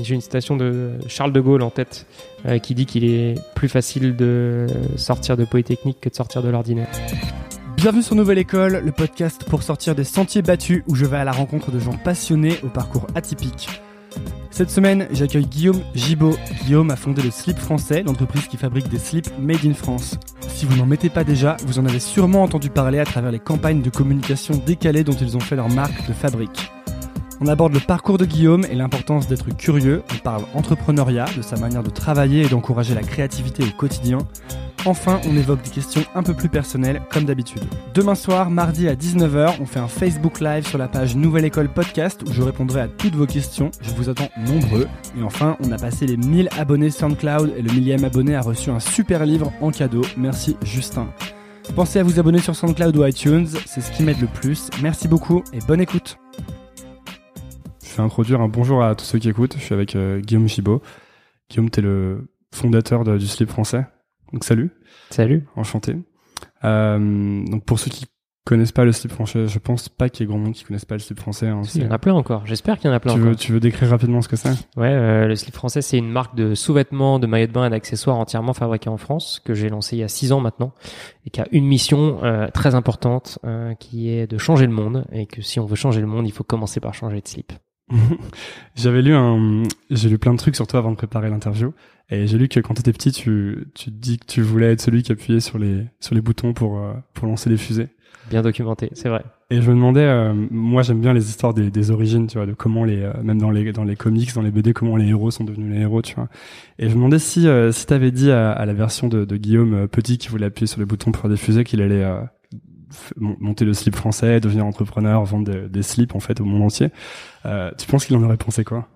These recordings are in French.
J'ai une citation de Charles de Gaulle en tête euh, qui dit qu'il est plus facile de sortir de Polytechnique que de sortir de l'ordinaire. Bienvenue sur Nouvelle École, le podcast pour sortir des sentiers battus où je vais à la rencontre de gens passionnés au parcours atypique. Cette semaine, j'accueille Guillaume Gibaud. Guillaume a fondé le Slip Français, l'entreprise qui fabrique des slips made in France. Si vous n'en mettez pas déjà, vous en avez sûrement entendu parler à travers les campagnes de communication décalées dont ils ont fait leur marque de fabrique. On aborde le parcours de Guillaume et l'importance d'être curieux, on parle entrepreneuriat, de sa manière de travailler et d'encourager la créativité au quotidien. Enfin, on évoque des questions un peu plus personnelles, comme d'habitude. Demain soir, mardi à 19h, on fait un Facebook Live sur la page Nouvelle École Podcast où je répondrai à toutes vos questions. Je vous attends nombreux. Et enfin, on a passé les 1000 abonnés SoundCloud et le millième abonné a reçu un super livre en cadeau. Merci Justin. Pensez à vous abonner sur SoundCloud ou iTunes, c'est ce qui m'aide le plus. Merci beaucoup et bonne écoute. Je vais introduire un bonjour à tous ceux qui écoutent. Je suis avec euh, Guillaume Chibaud. Guillaume, tu es le fondateur de, du slip français. Donc salut. Salut. Enchanté. Euh, donc pour ceux qui connaissent pas le slip français, je pense pas qu'il y ait grand monde qui connaisse pas le slip français. Hein, il y en a plein encore. J'espère qu'il y en a plein tu encore. Veux, tu veux décrire rapidement ce que c'est? Ouais, euh, le slip français, c'est une marque de sous-vêtements, de maillots de bain et d'accessoires entièrement fabriqués en France que j'ai lancé il y a six ans maintenant et qui a une mission euh, très importante euh, qui est de changer le monde et que si on veut changer le monde, il faut commencer par changer de slip. J'avais lu un, j'ai lu plein de trucs sur toi avant de préparer l'interview, et j'ai lu que quand tu étais petit, tu, tu dis que tu voulais être celui qui appuyait sur les, sur les boutons pour, euh, pour lancer les fusées. Bien documenté, c'est vrai. Et je me demandais, euh, moi j'aime bien les histoires des, des, origines, tu vois, de comment les, euh, même dans les, dans les comics, dans les BD, comment les héros sont devenus les héros, tu vois. Et je me demandais si, si t'avais dit à, à, la version de, de Guillaume petit qui voulait appuyer sur les boutons pour faire des fusées qu'il allait monter le slip français, devenir entrepreneur, vendre des, slips en fait au monde entier. Euh, tu penses qu'il en aurait pensé quoi?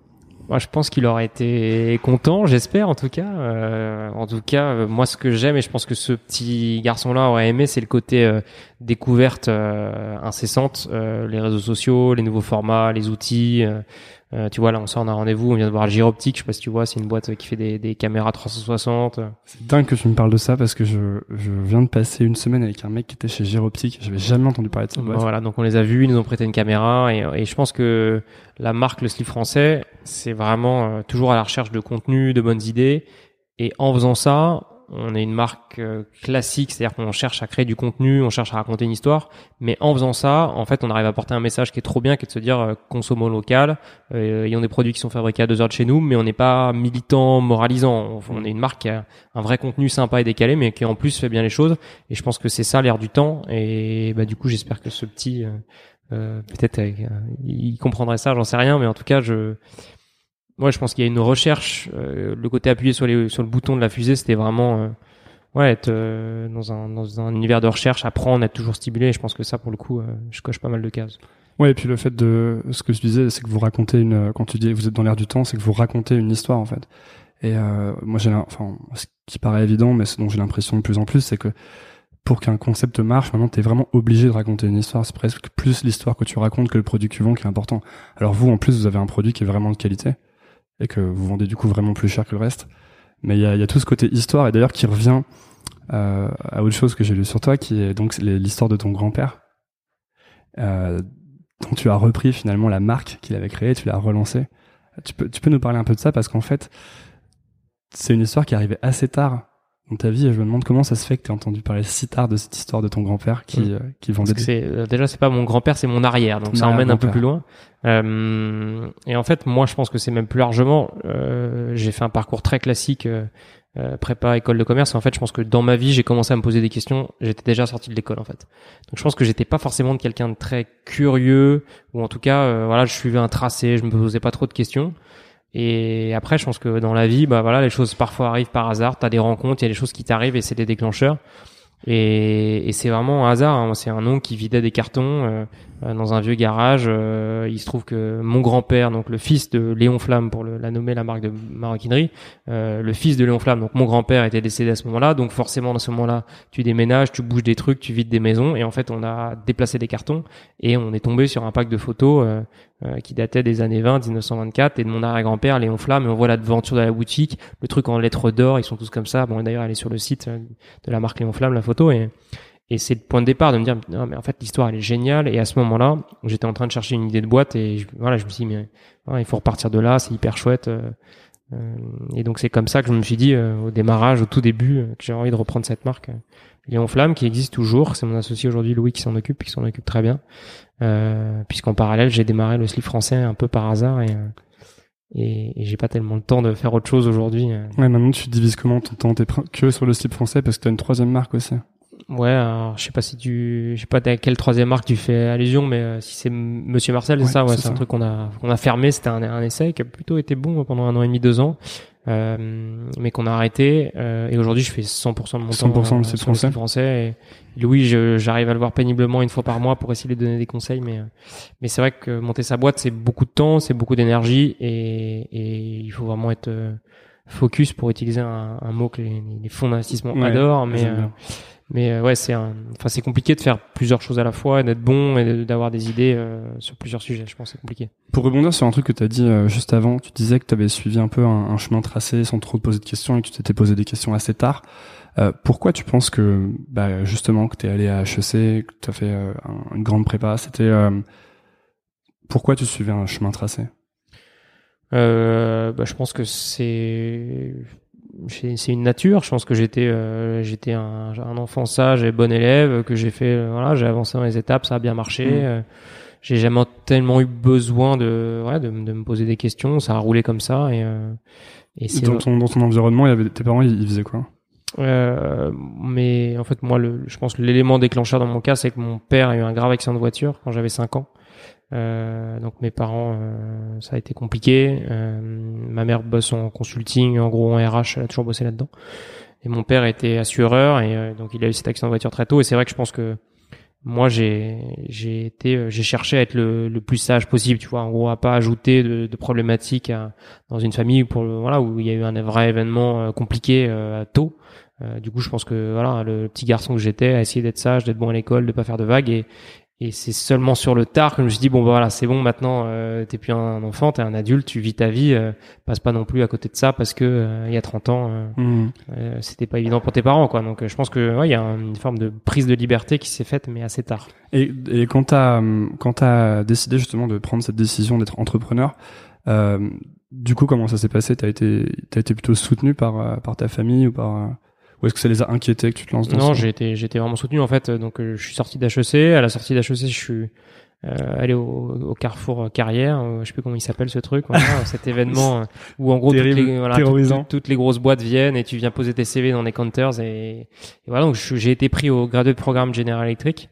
Moi, je pense qu'il aurait été content, j'espère en tout cas. Euh, en tout cas, euh, moi, ce que j'aime et je pense que ce petit garçon-là aurait aimé, c'est le côté découverte incessante, les réseaux sociaux, les nouveaux formats, les outils. Euh, tu vois, là, on sort d'un rendez-vous, on vient de voir Gyroptique, je sais pas si tu vois, c'est une boîte qui fait des, des caméras 360. C'est dingue que tu me parles de ça parce que je, je viens de passer une semaine avec un mec qui était chez Gyroptique. J'avais jamais entendu parler de cette boîte. Voilà, donc on les a vus, ils nous ont prêté une caméra et, et je pense que la marque Le Slip Français, c'est vraiment euh, toujours à la recherche de contenu, de bonnes idées. Et en faisant ça, on est une marque euh, classique, c'est-à-dire qu'on cherche à créer du contenu, on cherche à raconter une histoire, mais en faisant ça, en fait, on arrive à porter un message qui est trop bien, qui est de se dire euh, consommons local, euh, ayons des produits qui sont fabriqués à deux heures de chez nous, mais on n'est pas militant, moralisant. On, est une marque qui a un vrai contenu sympa et décalé, mais qui en plus fait bien les choses. Et je pense que c'est ça l'air du temps. Et bah, du coup, j'espère que ce petit, euh, peut-être, il comprendrait ça, j'en sais rien, mais en tout cas, je moi, je pense qu'il y a une recherche. Euh, le côté appuyé sur, les, sur le bouton de la fusée, c'était vraiment euh, ouais, être euh, dans, un, dans un univers de recherche, apprendre, être toujours stimulé. Et je pense que ça, pour le coup, euh, je coche pas mal de cases. Ouais, et puis le fait de ce que je disais, c'est que vous racontez une. Quand tu dis vous êtes dans l'air du temps, c'est que vous racontez une histoire en fait. Et moi, j'ai, enfin, ce qui paraît évident, mais ce dont j'ai l'impression de plus en plus, c'est que pour qu'un concept marche, maintenant, tu es vraiment obligé de raconter une histoire. C'est presque plus l'histoire que tu racontes que le produit que tu vends qui est important. Alors vous, en plus, vous avez un produit qui est vraiment de qualité et que vous vendez du coup vraiment plus cher que le reste. Mais il y a, y a, tout ce côté histoire et d'ailleurs qui revient euh, à autre chose que j'ai lu sur toi, qui est donc l'histoire de ton grand-père, euh, dont tu as repris finalement la marque qu'il avait créée, tu l'as relancée. Tu peux, tu peux nous parler un peu de ça parce qu'en fait, c'est une histoire qui arrivait assez tard dans ta vie et je me demande comment ça se fait que tu as entendu parler si tard de cette histoire de ton grand-père qui, mm. euh, qui vendait des... euh, déjà c'est pas mon grand-père c'est mon arrière donc ça emmène un peu plus loin. Euh, et en fait moi je pense que c'est même plus largement euh, j'ai fait un parcours très classique euh, prépa école de commerce et en fait je pense que dans ma vie j'ai commencé à me poser des questions j'étais déjà sorti de l'école en fait. Donc je pense que j'étais pas forcément de quelqu'un de très curieux ou en tout cas voilà je suivais un tracé je me posais pas trop de questions et après, je pense que dans la vie, bah voilà, les choses parfois arrivent par hasard. T'as des rencontres, il y a des choses qui t'arrivent et c'est des déclencheurs. Et, c'est vraiment un hasard. Hein. C'est un nom qui vidait des cartons euh, dans un vieux garage. Euh, il se trouve que mon grand-père, donc le fils de Léon Flamme, pour le, la nommer la marque de maroquinerie, le fils de Léon Flamme, donc mon grand-père était décédé à ce moment-là. Donc forcément, dans ce moment-là, tu déménages, tu bouges des trucs, tu vides des maisons. Et en fait, on a déplacé des cartons et on est tombé sur un pack de photos qui datait des années 20, 1924, et de mon arrière-grand-père, Léon Flamme. Et on voit la devanture de la boutique, le truc en lettres d'or. Ils sont tous comme ça. Bon, d'ailleurs, elle est sur le site de la marque Léon Flamme, la photo. Et, et c'est le point de départ de me dire, non, mais en fait, l'histoire, elle est géniale. Et à ce moment-là, j'étais en train de chercher une idée de boîte et je, voilà, je me suis dit, mais il faut repartir de là, c'est hyper chouette. Euh, euh, et donc, c'est comme ça que je me suis dit, euh, au démarrage, au tout début, que j'ai envie de reprendre cette marque. Léon Flamme, qui existe toujours. C'est mon associé aujourd'hui, Louis, qui s'en occupe, qui s'en occupe très bien. puisqu'en parallèle, j'ai démarré le slip français un peu par hasard et, et, et j'ai pas tellement le temps de faire autre chose aujourd'hui. Ouais, maintenant tu divises comment ton temps que sur le slip français parce que t'as une troisième marque aussi. Ouais, alors je sais pas si tu, je sais pas à quelle troisième marque tu fais allusion, mais euh, si c'est Monsieur Marcel, c'est ça, ouais, c'est un truc qu'on a, qu'on a fermé. C'était un, un, essai qui a plutôt été bon pendant un an et demi, deux ans, euh, mais qu'on a arrêté. Euh, et aujourd'hui, je fais 100% de mon 100% temps euh, sur français. le français. Et Louis, j'arrive à le voir péniblement une fois par mois pour essayer de donner des conseils, mais mais c'est vrai que monter sa boîte, c'est beaucoup de temps, c'est beaucoup d'énergie, et, et il faut vraiment être focus pour utiliser un, un mot que les, les fonds d'investissement adorent, mais mais euh, ouais, c'est enfin c'est compliqué de faire plusieurs choses à la fois, d'être bon et d'avoir des idées euh, sur plusieurs sujets. Je pense c'est compliqué. Pour rebondir sur un truc que tu as dit euh, juste avant, tu disais que tu avais suivi un peu un, un, chemin tracé sans trop te poser de questions et que tu t'étais posé des questions assez tard. pourquoi tu penses que bah, justement que tu es allé à HEC, que tu as fait une grande prépa, c'était pourquoi tu suivais un chemin tracé? Bah, je pense que c'est c'est une nature. Je pense que j'étais euh, j'étais un, un, enfant sage et bon élève, que j'ai fait euh, voilà, j'ai avancé dans les étapes, ça a bien marché. Mmh. Euh, j'ai jamais tellement eu besoin de, ouais, de, de, me poser des questions, ça a roulé comme ça et, et c'est dans ton dans ton environnement, il y avait tes parents, ils, ils faisaient quoi? Euh, mais en fait, moi, le, je pense l'élément déclencheur dans mon cas, c'est que mon père a eu un grave accident de voiture quand j'avais 5 ans. Euh, donc mes parents, euh, ça a été compliqué. Euh, ma mère bosse en consulting, en gros en RH, elle a toujours bossé là-dedans. Et mon père était assureur et euh, donc il a eu cet accident de voiture très tôt. Et c'est vrai que je pense que moi j'ai j'ai été j'ai cherché à être le, plus sage possible, tu vois, en gros à pas ajouter de, de problématiques dans une famille pour voilà où il y a eu un vrai événement compliqué tôt. du coup, je pense que voilà, le petit garçon que j'étais a essayé d'être sage, d'être bon à l'école, de pas faire de vagues et, et c'est seulement sur le tard que je me suis dit bon bah, voilà c'est bon maintenant euh, t'es plus un enfant t'es un adulte tu vis ta vie euh, passe pas non plus à côté de ça parce que euh, il y a 30 ans euh, mmh. c'était pas évident pour tes parents quoi. Donc je pense que ouais il y a une forme de prise de liberté qui s'est faite mais assez tard. Et, et quand t'as quand t'as décidé justement de prendre cette décision d'être entrepreneur du coup comment ça s'est passé? T'as été t'as été plutôt soutenu par par ta famille ou par ou est-ce que ça les a inquiétés que tu te lances dans Non, j'ai été, j'étais vraiment soutenu en fait. Donc euh, je suis sorti d'HEC. À la sortie d'HEC, je suis euh, allé au, au, Carrefour Carrière. Euh, je sais plus comment il s'appelle ce truc. Voilà, cet événement euh, où en gros toutes les, voilà, toutes, toutes, les grosses boîtes viennent et tu viens poser tes CV dans des counters et, et voilà. Donc j'ai été pris au gradué de programme General Electric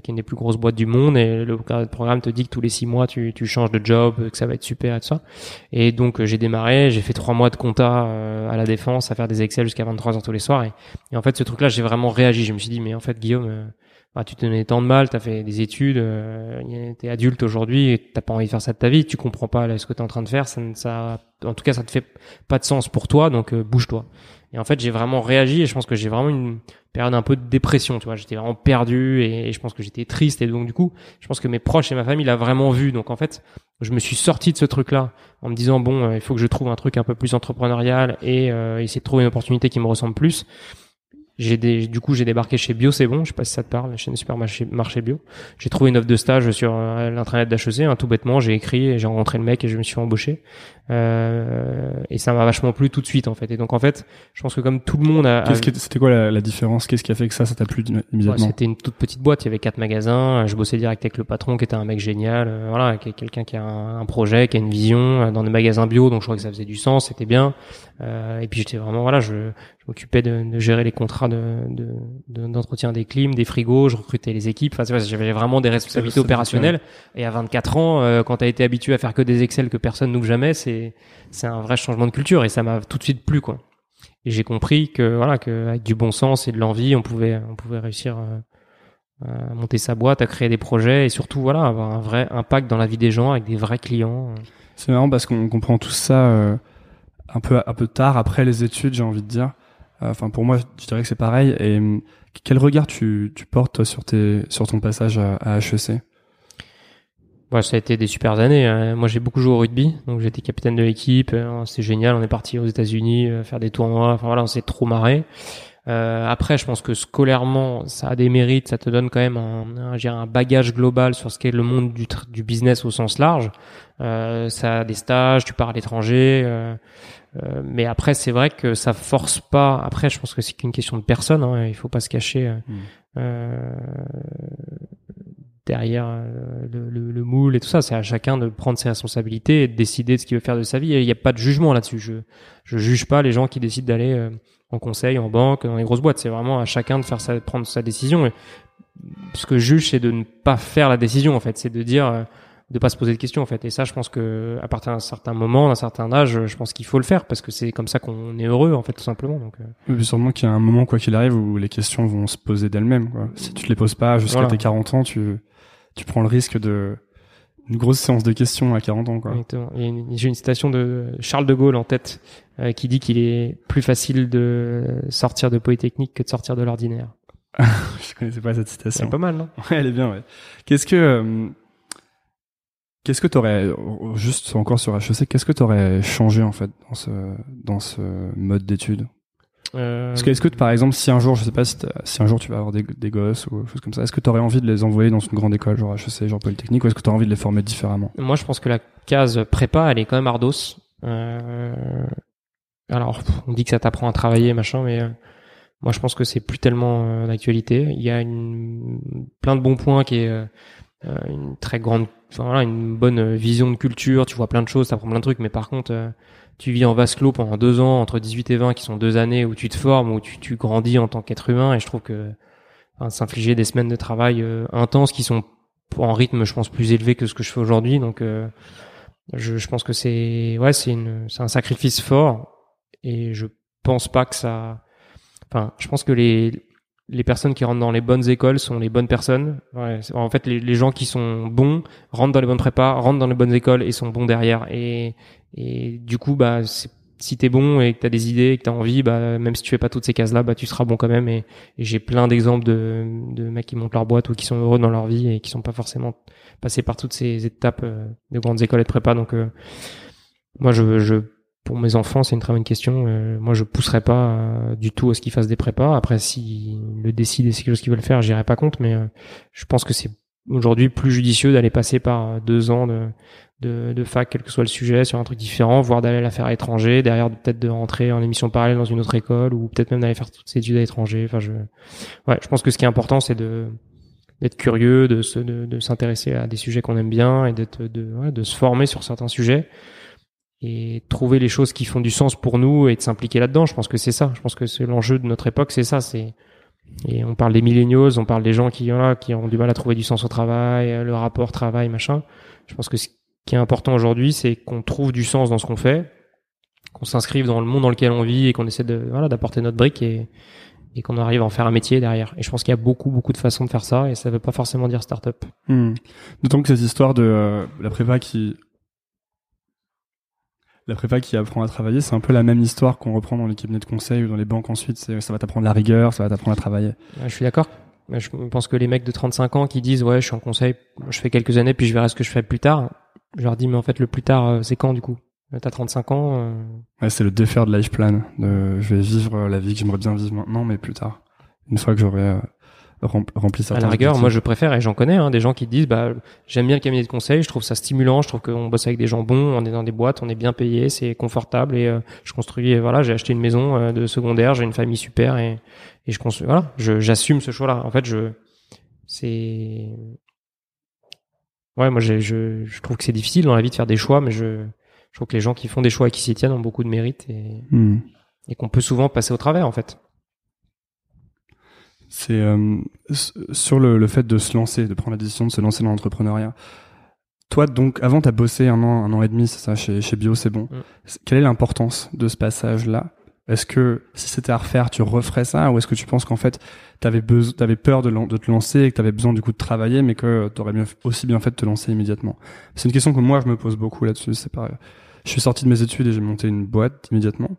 qui est une des plus grosses boîtes du monde et le programme te dit que tous les six mois tu, tu changes de job, que ça va être super et tout ça. Et donc j'ai démarré, j'ai fait trois mois de compta euh, à la défense, à faire des Excel jusqu'à 23 heures tous les soirs. Et, et en fait ce truc-là j'ai vraiment réagi. Je me suis dit mais en fait Guillaume, euh, bah, tu te donnais tant de mal, t'as fait des études, euh, t'es adulte aujourd'hui t'as pas envie de faire ça de ta vie, tu comprends pas ce que t'es en train de faire, ça, ça, en tout cas ça te fait pas de sens pour toi, donc bouge-toi. Et en fait, j'ai vraiment réagi et je pense que j'ai vraiment une période un peu de dépression, tu vois. J'étais vraiment perdu et, je pense que j'étais triste et donc du coup, je pense que mes proches et ma famille l'ont vraiment vu. Donc en fait, je me suis sorti de ce truc-là en me disant bon, euh, il faut que je trouve un truc un peu plus entrepreneurial et euh, essayer de trouver une opportunité qui me ressemble plus. J'ai des, du coup, j'ai débarqué chez Bio, c'est bon. Je sais pas si ça te parle, la chaîne supermarché marché bio. J'ai trouvé une offre de stage sur euh, l'intranet d'HEC, hein, tout bêtement. J'ai écrit, et j'ai rencontré le mec et je me suis embauché. Euh, et ça m'a vachement plu tout de suite, en fait. Et donc, en fait, je pense que comme tout le monde a. Qu'est-ce c'était quoi la, la différence? Qu'est-ce qui a fait que ça, ça t'a plu immédiatement? C'était une toute petite boîte. Il y avait quatre magasins. Je bossais direct avec le patron, qui était un mec génial. Euh, voilà, qui est quelqu'un qui a un, un, projet, qui a une vision euh, dans des magasins bio. Donc, je crois que ça faisait du sens. C'était bien. et puis, j'étais vraiment, voilà, je, je m'occupais de, de, gérer les contrats de, d'entretien de, des clims, des frigos, je recrutais les équipes. Enfin, j'avais vraiment des responsabilités opérationnelles. Et à 24 ans, euh, quand tu as été habitué à faire que des Excel que personne n'ouvre jamais, c'est c'est un vrai changement de culture et ça m'a tout de suite plu. Et j'ai compris que voilà que avec du bon sens et de l'envie, on pouvait on pouvait réussir euh, à monter sa boîte, à créer des projets et surtout voilà avoir un vrai impact dans la vie des gens avec des vrais clients. C'est marrant parce qu'on comprend tout ça euh, un peu un peu tard après les études, j'ai envie de dire. Enfin, pour moi, je dirais que c'est pareil. Et quel regard tu, portes sur, tes, sur ton passage à, à HEC Ouais, ça a été des super années. Hein. Moi, j'ai beaucoup joué au rugby, donc j'étais capitaine de l'équipe. Euh, c'est génial. On est parti aux États-Unis euh, faire des tournois. Enfin voilà, on s'est trop marré. Euh, après, je pense que scolairement, ça a des mérites. Ça te donne quand même un, un, un bagage global sur ce qu'est le monde du, du business au sens large. Euh, ça a des stages, tu pars à l'étranger. Euh, euh, mais après, c'est vrai que ça force pas. Après, je pense que c'est qu'une question de personne. Hein, il faut pas se cacher euh derrière euh, le, le, le, moule et tout ça. C'est à chacun de prendre ses responsabilités et de décider de ce qu'il veut faire de sa vie. Il n'y a pas de jugement là-dessus. Je je juge pas les gens qui décident d'aller en conseil, en banque, dans les grosses boîtes. C'est vraiment à chacun de faire sa, prendre sa décision. Et ce que je juge, c'est de ne pas faire la décision. En fait, c'est de dire de pas se poser de questions en fait. Et ça, je pense que à partir d'un certain moment, d'un certain âge, je pense qu'il faut le faire parce que c'est comme ça qu'on est heureux en fait tout simplement. Donc. Euh. sûrement qu'il y a un moment quoi qu'il arrive où les questions vont se poser d'elles-mêmes. Quoi. Si tu te les poses pas jusqu'à tes 40 ans, tu tu prends le risque de une grosse séance de questions à 40 ans. Quoi. J'ai une citation de Charles de Gaulle en tête euh, qui dit qu'il est plus facile de sortir de Polytechnique que de sortir de l'ordinaire. je connaissais pas cette citation. C'est pas mal, non? Ouais, elle est bien. Ouais. Qu'est-ce que euh, Qu'est-ce que tu aurais, juste encore sur HEC, qu'est-ce que tu aurais changé en fait dans ce, dans ce mode d'études euh... Est-ce que, par exemple, si un jour, je sais pas si, si un jour tu vas avoir des, des gosses ou choses comme ça, est-ce que tu aurais envie de les envoyer dans une grande école, genre HEC, genre Polytechnique, ou est-ce que tu as envie de les former différemment? Moi, je pense que la case prépa, elle est quand même ardos. Euh... Alors, on dit que ça t'apprend à travailler, machin, mais euh, moi, je pense que c'est plus tellement euh, d'actualité. Il y a une... plein de bons points qui est euh, une très grande voilà, une bonne vision de culture, tu vois plein de choses, ça prend plein de trucs, mais par contre, euh, tu vis en vase clos pendant deux ans, entre 18 et 20, qui sont deux années où tu te formes, où tu, tu grandis en tant qu'être humain, et je trouve que enfin, s'infliger des semaines de travail euh, intenses qui sont en rythme, je pense, plus élevé que ce que je fais aujourd'hui, donc euh, je, je, pense que c'est ouais, c'est un sacrifice fort, et je pense pas que ça, enfin, je pense que les les personnes qui rentrent dans les bonnes écoles sont les bonnes personnes. Ouais, en fait, les, les, gens qui sont bons rentrent dans les bonnes prépas, rentrent dans les bonnes écoles et sont bons derrière. Et, et du coup, bah, si t'es bon et que t'as des idées et que t'as envie, bah, même si tu fais pas toutes ces cases-là, bah, tu seras bon quand même. Et, et j'ai plein d'exemples de, de mecs qui montent leur boîte ou qui sont heureux dans leur vie et qui sont pas forcément passés par toutes ces étapes euh, de grandes écoles et de prépa. Donc, euh, moi, je, je pour mes enfants, c'est une très bonne question. Euh, moi, je pousserai pas euh, du tout à ce qu'ils fassent des prépas. Après, s'ils le décident et c'est quelque chose qu'ils veulent faire, j'irai pas contre. Mais euh, je pense que c'est aujourd'hui plus judicieux d'aller passer par deux ans de, de, de, fac, quel que soit le sujet, sur un truc différent, voire d'aller la faire à l'étranger, derrière peut-être de rentrer en émission parallèle dans une autre école, ou peut-être même d'aller faire toutes ces études à l'étranger. Enfin, je, ouais, je pense que ce qui est important, c'est de d'être curieux, de se, de, de s'intéresser à des sujets qu'on aime bien et d'être, de, ouais, de se former sur certains sujets et trouver les choses qui font du sens pour nous et de s'impliquer là-dedans. Je pense que c'est ça. Je pense que c'est l'enjeu de notre époque, c'est ça. C'est et on parle des milléniaux, on parle des gens qui là, qui ont du mal à trouver du sens au travail, le rapport travail, machin. Je pense que ce qui est important aujourd'hui, c'est qu'on trouve du sens dans ce qu'on fait, qu'on s'inscrive dans le monde dans lequel on vit et qu'on essaie de voilà d'apporter notre brique et et qu'on arrive à en faire un métier derrière. Et je pense qu'il y a beaucoup, beaucoup de façons de faire ça, et ça veut pas forcément dire start-up. Hmm. D'autant que cette histoire de euh, la prépa qui la prépa qui apprend à travailler, c'est un peu la même histoire qu'on reprend dans les cabinets de conseil ou dans les banques ensuite. Ça va t'apprendre la rigueur, ça va t'apprendre à travailler. je suis d'accord. Je pense que les mecs de 35 ans qui disent ouais, je suis en conseil, je fais quelques années puis je verrai ce que je fais plus tard. Je leur dis mais en fait le plus tard euh, c'est quand du coup? T'as 35 ans. Euh... Ouais, c'est le défaire de life plan. De, je vais vivre la vie que j'aimerais bien vivre maintenant, mais plus tard. Une fois que j'aurai euh, rempli certains. À la rigueur, moi je préfère et j'en connais hein, des gens qui disent bah j'aime bien le cabinet de conseil, je trouve ça stimulant, je trouve qu'on bosse avec des gens bons, on est dans des boîtes, on est bien payé, c'est confortable et euh, je construis voilà, j'ai acheté une maison euh, de secondaire, j'ai une famille super et et je construis voilà, j'assume ce choix-là. En fait, je c'est ouais, moi je je trouve que c'est difficile dans la vie de faire des choix, mais je je trouve que les gens qui font des choix et qui s'y tiennent ont beaucoup de mérite et, hmm. et qu'on peut souvent passer au travers en fait. C'est euh, sur le, le, fait de se lancer, de prendre la décision de se lancer dans l'entrepreneuriat. Toi, donc, avant, tu as bossé un an, un an et demi, c'est ça, chez, chez Bio, c'est bon. Hmm. Quelle est l'importance de ce passage-là? Est-ce que si c'était à refaire, tu referais ça? Ou est-ce que tu penses qu'en fait, tu avais, avais, peur de, de, te lancer et que tu avais besoin du coup de travailler, mais que tu aurais aussi bien fait de te lancer immédiatement? C'est une question que moi, je me pose beaucoup là-dessus. C'est pas je suis sorti de mes études et j'ai monté une boîte immédiatement.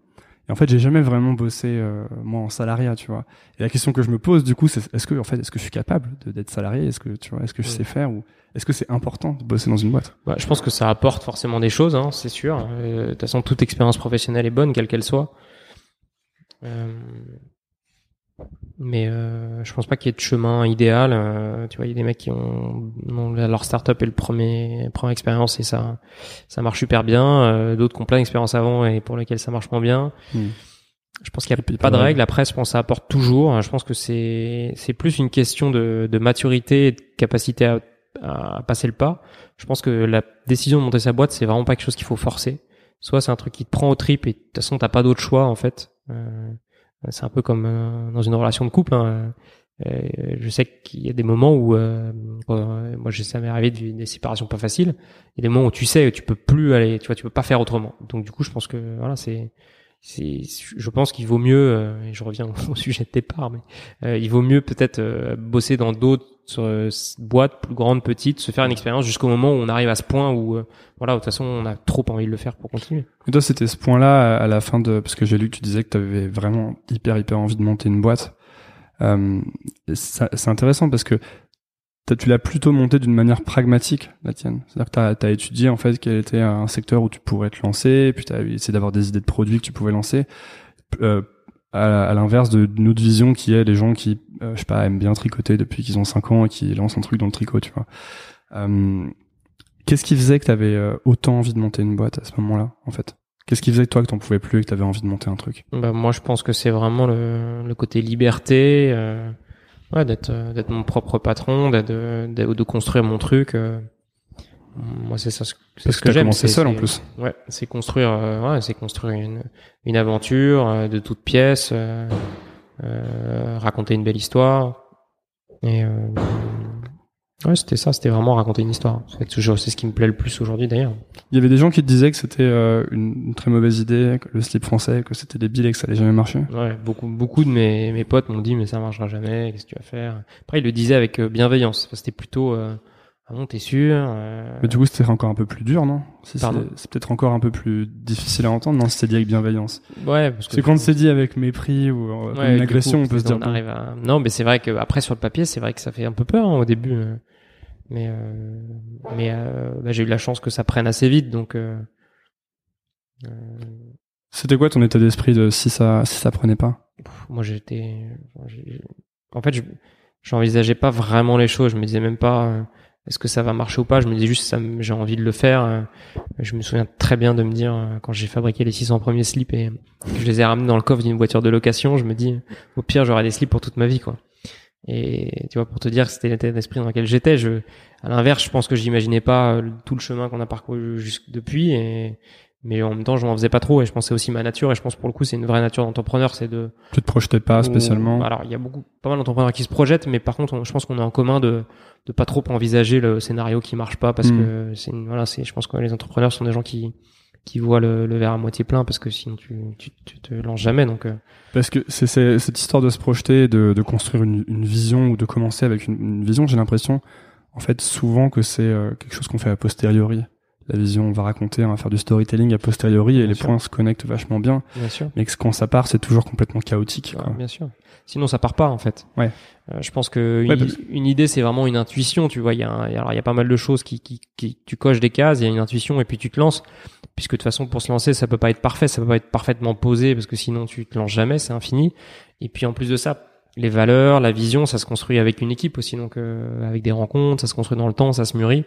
Et en fait, j'ai jamais vraiment bossé euh, moi en salariat, tu vois. Et la question que je me pose du coup, c'est est-ce que en fait, est-ce que je suis capable d'être salarié? Est-ce que tu vois, est-ce que je sais faire ou est-ce que c'est important de bosser dans une boîte? Bah, Je pense que ça apporte forcément des choses, hein, c'est sûr. Euh, de toute façon, toute expérience professionnelle est bonne, quelle qu'elle soit. Euh, mais euh, je pense pas qu'il y ait de chemin idéal. Euh, tu vois, il y a des mecs qui ont, ont leur startup et le premier première expérience et ça ça marche super bien. Euh, D'autres qui ont plein d'expérience avant et pour lesquels ça marche moins bien. Hmm. Je pense qu'il n'y a pas de règle. Après, je pense que ça apporte toujours. Je pense que c'est c'est plus une question de, de maturité et de capacité à, à, passer le pas. Je pense que la décision de monter sa boîte, c'est vraiment pas quelque chose qu'il faut forcer. Soit c'est un truc qui te prend au trip et de toute façon t'as pas d'autre choix en fait. Euh, c'est un peu comme euh, dans une relation de couple. Hein. Euh, je sais qu'il y a des moments où, euh, moi, ça m'est arrivé des séparations pas faciles. Il y a des moments où tu sais tu peux plus aller, tu vois, tu peux pas faire autrement. Donc du coup, je pense que voilà, c'est, je pense qu'il vaut mieux, et je reviens au sujet de départ, mais il vaut mieux peut-être bosser dans d'autres boîtes plus grandes, petites, se faire une expérience jusqu'au moment où on arrive à ce point où, voilà, de toute façon, on a trop envie de le faire pour continuer. Et toi, c'était ce point-là à la fin de, parce que j'ai lu que tu disais que tu avais vraiment hyper hyper envie de monter une boîte. Euh, c'est intéressant parce que tu l'as plutôt monté d'une manière pragmatique, la tienne. C'est-à-dire que tu as, étudié en fait quel était un secteur où tu pourrais te lancer, puis tu as essayé d'avoir des idées de produits que tu pouvais lancer. Euh, à, l'inverse d'une autre vision qui est les gens qui, euh, je sais pas, aiment bien tricoter depuis qu'ils ont 5 ans et qui lancent un truc dans le tricot, tu vois. Euh, Qu'est-ce qui faisait que tu avais euh, autant envie de monter une boîte à ce moment-là, en fait? Qu'est-ce qui faisait que toi que t'en pouvais plus et que t'avais envie de monter un truc? Bah, moi je pense que c'est vraiment le, le, côté liberté, euh, ouais, d'être euh, d'être mon propre patron, d'être de, de, construire mon truc. Euh. moi c'est ça, c'est ce que, que j'aime. commencé seul en plus. Ouais, c'est construire, euh, ouais, c'est construire une une aventure de toutes pièces, raconter une belle histoire et Ouais, c'était ça, c'était vraiment raconter une histoire. C'est toujours, c'est ce qui me plaît le plus aujourd'hui d'ailleurs. Il y avait des gens qui te disaient que c'était euh, une, très mauvaise idée, que le slip français, que c'était débile et que ça allait jamais marcher. Ouais, beaucoup, beaucoup de mes, mes potes m'ont dit mais ça marchera jamais, qu'est-ce que tu vas faire? Après ils le disaient avec euh, bienveillance. c'était plutôt euh, ah bon, t'es sûr euh... Mais du coup, c'était encore un peu plus dur, non? C'est peut-être encore un peu plus difficile à entendre, non? Si c'est dit avec bienveillance. Ouais, parce que quand c'est dit avec mépris ou une agression, on peut se dire. arrive à... Non, mais c'est vrai que après sur le papier, c'est vrai que ça fait un peu peur hein, au début. Mais euh, mais euh, bah, j'ai eu la chance que ça prenne assez vite, donc. Euh, C'était quoi ton état d'esprit de si ça si ça prenait pas? Moi j'étais, en fait, je j'envisageais pas vraiment les choses. Je me disais même pas est-ce que ça va marcher ou pas? Je me disais juste ça, j'ai envie de le faire. Je me souviens très bien de me dire quand j'ai fabriqué les 600 premiers slips et que je les ai ramenés dans le coffre d'une voiture de location, je me dis au pire j'aurai des slips pour toute ma vie quoi. Et tu vois, pour te dire que c'était l'état d'esprit dans lequel j'étais, je, à l'inverse, je pense que j'imaginais pas tout le chemin qu'on a parcouru jusque depuis, et, mais en même temps, je m'en faisais pas trop, et je pensais aussi ma nature, et je pense pour le coup, c'est une vraie nature d'entrepreneur, c'est de. Tu te projetais pas spécialement? Alors, il y a beaucoup, pas mal d'entrepreneurs qui se projettent, mais par contre, je pense qu'on est en commun de, de pas trop envisager le scénario qui marche pas, parce hmm. que c'est, voilà, c'est, je pense que les entrepreneurs sont des gens qui, qui voit le, le, verre à moitié plein parce que sinon tu, tu, tu te lances jamais donc euh. parce que c'est cette histoire de se projeter de, de construire une, une, vision ou de commencer avec une, une vision j'ai l'impression en fait souvent que c'est euh, quelque chose qu'on fait a posteriori la vision, on va raconter, on va faire du storytelling a posteriori et Bien les sûr. points se connectent vachement bien. Bien sûr. Mais que quand ça part, c'est toujours complètement chaotique. Ouais, quoi. bien sûr. Sinon, ça part pas en fait. Ouais. Euh, je pense que Ouais, une, parce une idée, c'est vraiment une intuition. Tu vois, il y a, un- alors il y a pas mal de choses qui, qui, qui, tu coches des cases. Il y a une intuition et puis tu te lances. Puisque de toute façon, pour se lancer, ça peut pas être parfait, ça peut pas être parfaitement posé parce que sinon tu te lances jamais, c'est infini. Et puis en plus de ça, les valeurs, la vision, ça se construit avec une équipe aussi, donc euh, avec des rencontres, ça se construit dans le temps, ça se mûrit.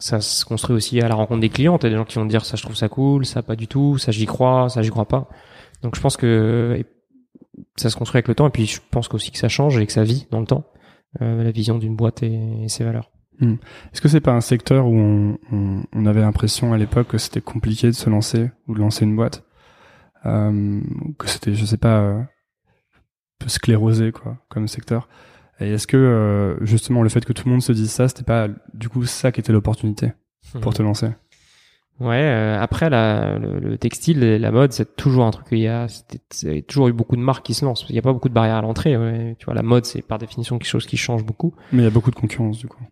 Ça se construit aussi à la rencontre des clients. T'as des gens qui vont te dire ça, je trouve ça cool, ça pas du tout, ça j'y crois, ça j'y crois pas. Donc je pense que et ça se construit avec le temps et puis je pense aussi que ça change et que ça vit dans le temps euh, la vision d'une boîte et, et ses valeurs. Est-ce que c'est pas un secteur où on, on, on avait l'impression à l'époque que c'était compliqué de se lancer ou de lancer une boîte euh, Que c'était, je sais pas, euh, un peu sclérosé quoi, comme secteur? Et est-ce que euh, justement le fait que tout le monde se dise ça, c'était pas du coup ça qui était l'opportunité pour te lancer? Ouais. euh, après le, le textile, la mode, c'est toujours un truc. Il y a, a toujours eu beaucoup de marques qui se lancent. Il n'y a pas beaucoup de barrières à l'entrée. ouais. Tu vois, la mode, c'est par définition quelque chose qui change beaucoup. Mais il y a beaucoup de concurrence du coup.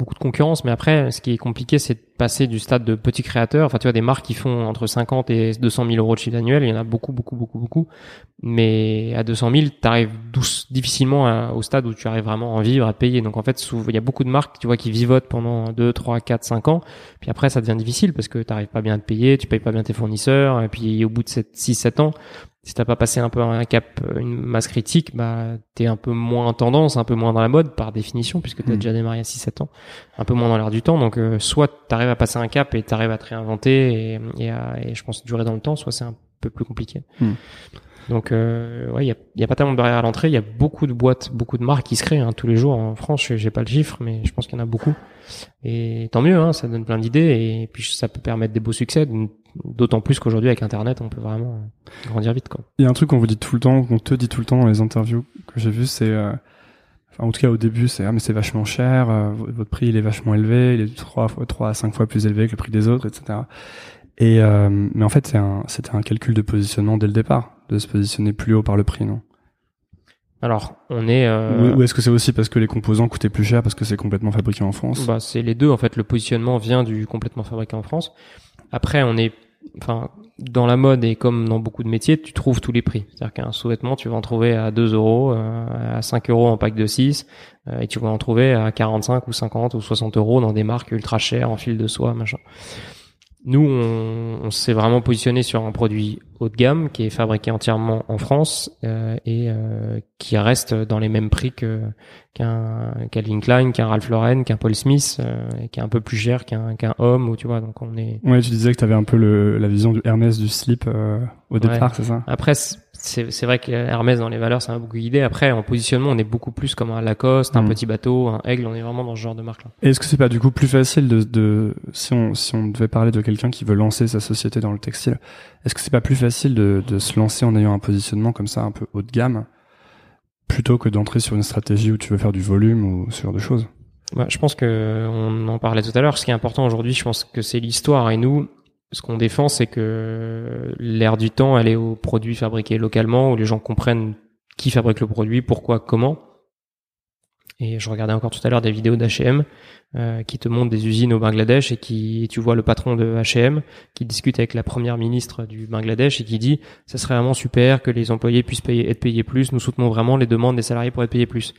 Beaucoup de concurrence, mais après, ce qui est compliqué, c'est de passer du stade de petit créateur. Enfin, tu vois, des marques qui font entre 50 et 200 000 euros de chiffre annuel, il y en a beaucoup, beaucoup, beaucoup, beaucoup. Mais à 200 000, tu arrives difficilement à- au stade où tu arrives vraiment à en vivre, à payer. Donc en fait, il y a beaucoup de marques, tu vois, qui vivotent pendant 2, 3, 4, 5 ans. Puis après, ça devient difficile parce que tu n'arrives pas bien à te payer, tu payes pas bien tes fournisseurs. Et puis au bout de 6, 7 ans, si t'as pas passé un peu un cap, une masse critique, bah t'es un peu moins en tendance, un peu moins dans la mode par définition, puisque t'as Mm. déjà démarré à 6-7 ans, un peu moins dans l'air du temps. Donc euh, soit t'arrives à passer un cap et t'arrives à te réinventer et, et, à, et je pense durer dans le temps, soit c'est un peu plus compliqué. Mm. Donc euh, ouais, il y a, y a pas tellement de barrières à l'entrée. Il y a beaucoup de boîtes, beaucoup de marques qui se créent hein, tous les jours en France. J'ai- J'ai pas le chiffre, mais je pense qu'il y en a beaucoup. Et tant mieux, hein, ça donne plein d'idées et puis ça peut permettre des beaux succès. D'autant plus qu'aujourd'hui avec Internet, on peut vraiment euh, grandir vite. Quoi. Il y a un truc qu'on vous dit tout le temps, qu'on te dit tout le temps dans les interviews que j'ai vues, c'est, euh, enfin, en tout cas au début, c'est ah mais c'est vachement cher, euh, votre prix il est vachement élevé, il est trois fois, trois à cinq fois plus élevé que le prix des autres, etc. Et euh, mais en fait, c'est un, c'était un calcul de positionnement dès le départ, de se positionner plus haut par le prix, non? Alors, on est. euh, Ou, ou est-ce que c'est aussi parce que les composants coûtaient plus cher parce que c'est complètement fabriqué en France? Bah, c'est les deux en fait. Le positionnement vient du complètement fabriqué en France. Après, on est, enfin, dans la mode et comme dans beaucoup de métiers, tu trouves tous les prix. C'est-à-dire qu'un sous-vêtement, tu vas en trouver à 2 euros, euh, à 5 euros en pack de 6, euh, et tu vas en trouver à 45 ou 50 ou 60 euros dans des marques ultra chères en fil de soie, machin. Nous, on, on s'est vraiment positionné sur un produit haut de gamme qui est fabriqué entièrement en France euh, et euh, qui reste dans les mêmes prix que qu'un Calvin Klein, qu'un Ralph Lauren, qu'un Paul Smith, euh, et qui est un peu plus cher qu'un qu'un homme ou tu vois. Donc on est. Ouais, tu disais que tu avais un peu le, la vision du Hermès du slip euh, au départ, c'est ça? Après, c'est c'est vrai que Hermès dans les valeurs, ça m'a beaucoup guidé. Après, en positionnement, on est beaucoup plus comme un Lacoste, un Mm. petit bateau, un Aigle. On est vraiment dans ce genre de marque là. Et Est-ce que c'est pas du coup plus facile de, de si on si on devait parler de quelqu'un qui veut lancer sa société dans le textile, est-ce que c'est pas plus facile de, de se lancer en ayant un positionnement comme ça un peu haut de gamme plutôt que d'entrer sur une stratégie où tu veux faire du volume ou ce genre de choses? Bah, je pense que on en parlait tout à l'heure. Ce qui est important aujourd'hui, je pense que c'est l'histoire. Et nous, ce qu'on défend, c'est que l'ère du temps, elle est aux produits fabriqués localement, où les gens comprennent qui fabrique le produit, pourquoi, comment. Et je regardais encore tout à l'heure des vidéos d'H&M euh, qui te montrent des usines au Bangladesh et qui tu vois le patron de H&M qui discute avec la première ministre du Bangladesh et qui dit ça serait vraiment super que les employés puissent être payés plus. Nous soutenons vraiment les demandes des salariés pour être payés plus.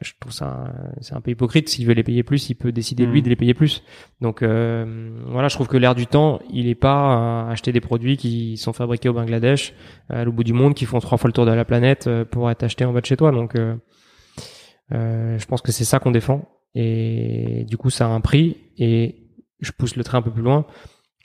Je trouve ça c'est un peu hypocrite. S'il veut les payer plus, il peut décider lui Mm. de les payer plus. Donc euh, voilà, je trouve que l'air du temps, il est pas à acheter des produits qui sont fabriqués au Bangladesh, à l'autre bout du monde, qui font trois fois le tour de la planète euh, pour être achetés en bas de chez toi. Donc euh, euh, je pense que c'est ça qu'on défend. Et du coup, ça a un prix. Et je pousse le trait un peu plus loin.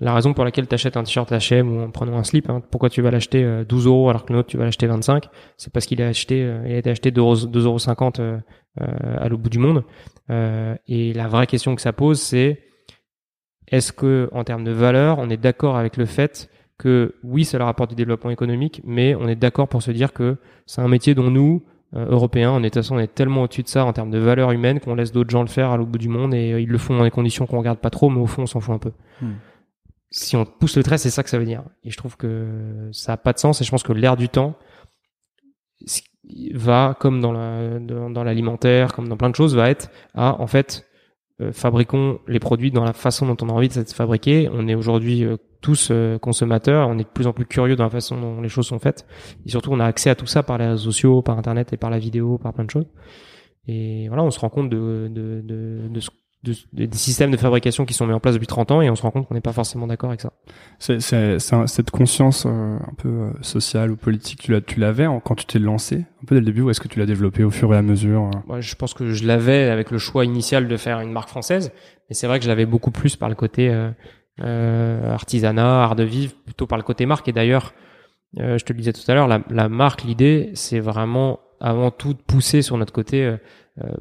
La raison pour laquelle tu achètes un t-shirt H&M ou en prenant un slip, hein, pourquoi tu vas l'acheter euh, 12 euros alors que l'autre tu vas l'acheter 25, c'est parce qu'il est acheté, euh, il a été acheté 2,50 euros, 2,50 euros cinquante, euh, euh, à l'autre bout du monde. Euh, et la vraie question que ça pose, c'est est-ce que en termes de valeur, on est d'accord avec le fait que oui, ça leur apporte du développement économique, mais on est d'accord pour se dire que c'est un métier dont nous, euh, Européens, on est de on est tellement au-dessus de ça en termes de valeur humaine qu'on laisse d'autres gens le faire à l'autre bout du monde et euh, ils le font dans des conditions qu'on regarde pas trop, mais au fond on s'en fout un peu. Hmm. Si on pousse le trait, c'est ça que ça veut dire. Et je trouve que ça a pas de sens et je pense que l'air du temps va comme dans la dans, l'alimentaire, comme dans plein de choses, va être à en fait euh, fabriquons les produits dans la façon dont on a envie de se fabriquer. On est aujourd'hui euh, tous euh, consommateurs, on est de plus en plus curieux dans la façon dont les choses sont faites. Et surtout, on a accès à tout ça par les réseaux sociaux, par Internet et par la vidéo, par plein de choses. Et voilà, on se rend compte de, de, de, de ce de, des systèmes de fabrication qui sont mis en place depuis 30 ans et on se rend compte qu'on n'est pas forcément d'accord avec ça. C'est, c'est, c'est cette conscience euh, un peu euh, sociale ou politique, tu, l'as, tu l'avais quand tu t'es lancé un peu dès le début ou est-ce que tu l'as développé au fur et à mesure euh? Moi, Je pense que je l'avais avec le choix initial de faire une marque française, mais c'est vrai que je l'avais beaucoup plus par le côté euh, artisanat, art de vivre, plutôt par le côté marque. Et d'ailleurs, je te le disais tout à l'heure, la, la marque, l'idée, c'est vraiment avant tout de pousser sur notre côté euh,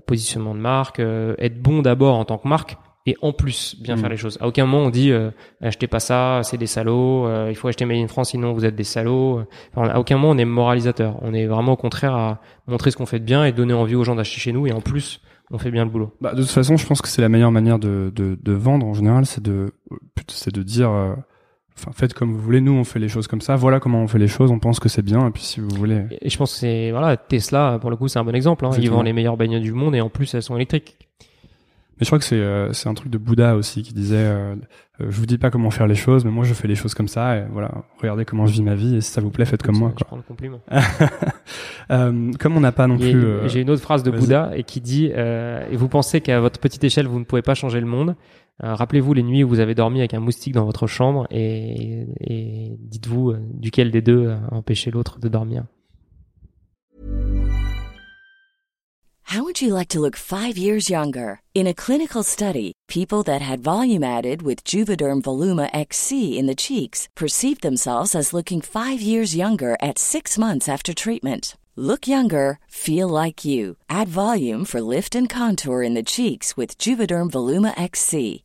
positionnement de marque, euh, être bon d'abord en tant que marque et en plus bien mm. faire les choses. À aucun moment on dit euh, achetez pas ça, c'est des salauds, il faut acheter Made in France sinon vous êtes des salauds. Enfin, à aucun moment on est moralisateur. On est vraiment au contraire à montrer ce qu'on fait de bien et donner envie aux gens d'acheter chez nous et en plus on fait bien le boulot. Bah, de toute façon, je pense que c'est la meilleure manière de, de, de vendre en général, c'est de c'est de dire enfin faites comme vous voulez. Nous on fait les choses comme ça. Voilà comment on fait les choses. On pense que c'est bien. Et puis si vous voulez. Et je pense que c'est voilà Tesla pour le coup c'est un bon exemple hein. ils vendent les meilleures bagnoles du monde et en plus elles sont électriques. Mais je crois que c'est euh, un truc de Bouddha aussi qui disait euh, euh, je vous dis pas comment faire les choses mais moi je fais les choses comme ça et voilà regardez comment je vis ma vie et si ça vous plaît faites comme moi quoi. Je prends le compliment. euh, comme on n'a pas non plus j'ai une autre phrase de Bouddha et qui dit et vous pensez qu'à votre petite échelle vous ne pouvez pas changer le monde. euh, rappelez-vous les nuits où vous avez dormi avec un moustique dans votre chambre et, dites-vous euh, duquel des deux a empêché l'autre de dormir. How would you like to look five years younger? In a clinical study, people that had volume added with Juvederm Voluma XC in the cheeks perceived themselves as looking five years younger at six months after treatment. Look younger, feel like you. Add volume for lift and contour in the cheeks with Juvederm Voluma XC.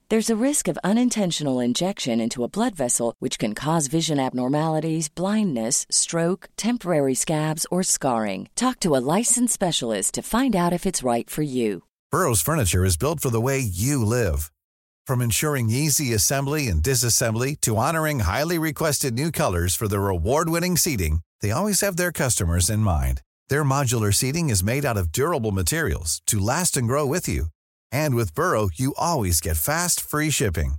There's a risk of unintentional injection into a blood vessel, which can cause vision abnormalities, blindness, stroke, temporary scabs, or scarring. Talk to a licensed specialist to find out if it's right for you. Burrow's furniture is built for the way you live. From ensuring easy assembly and disassembly to honoring highly requested new colors for their award-winning seating, they always have their customers in mind. Their modular seating is made out of durable materials to last and grow with you. And with Burrow, you always get fast, free shipping.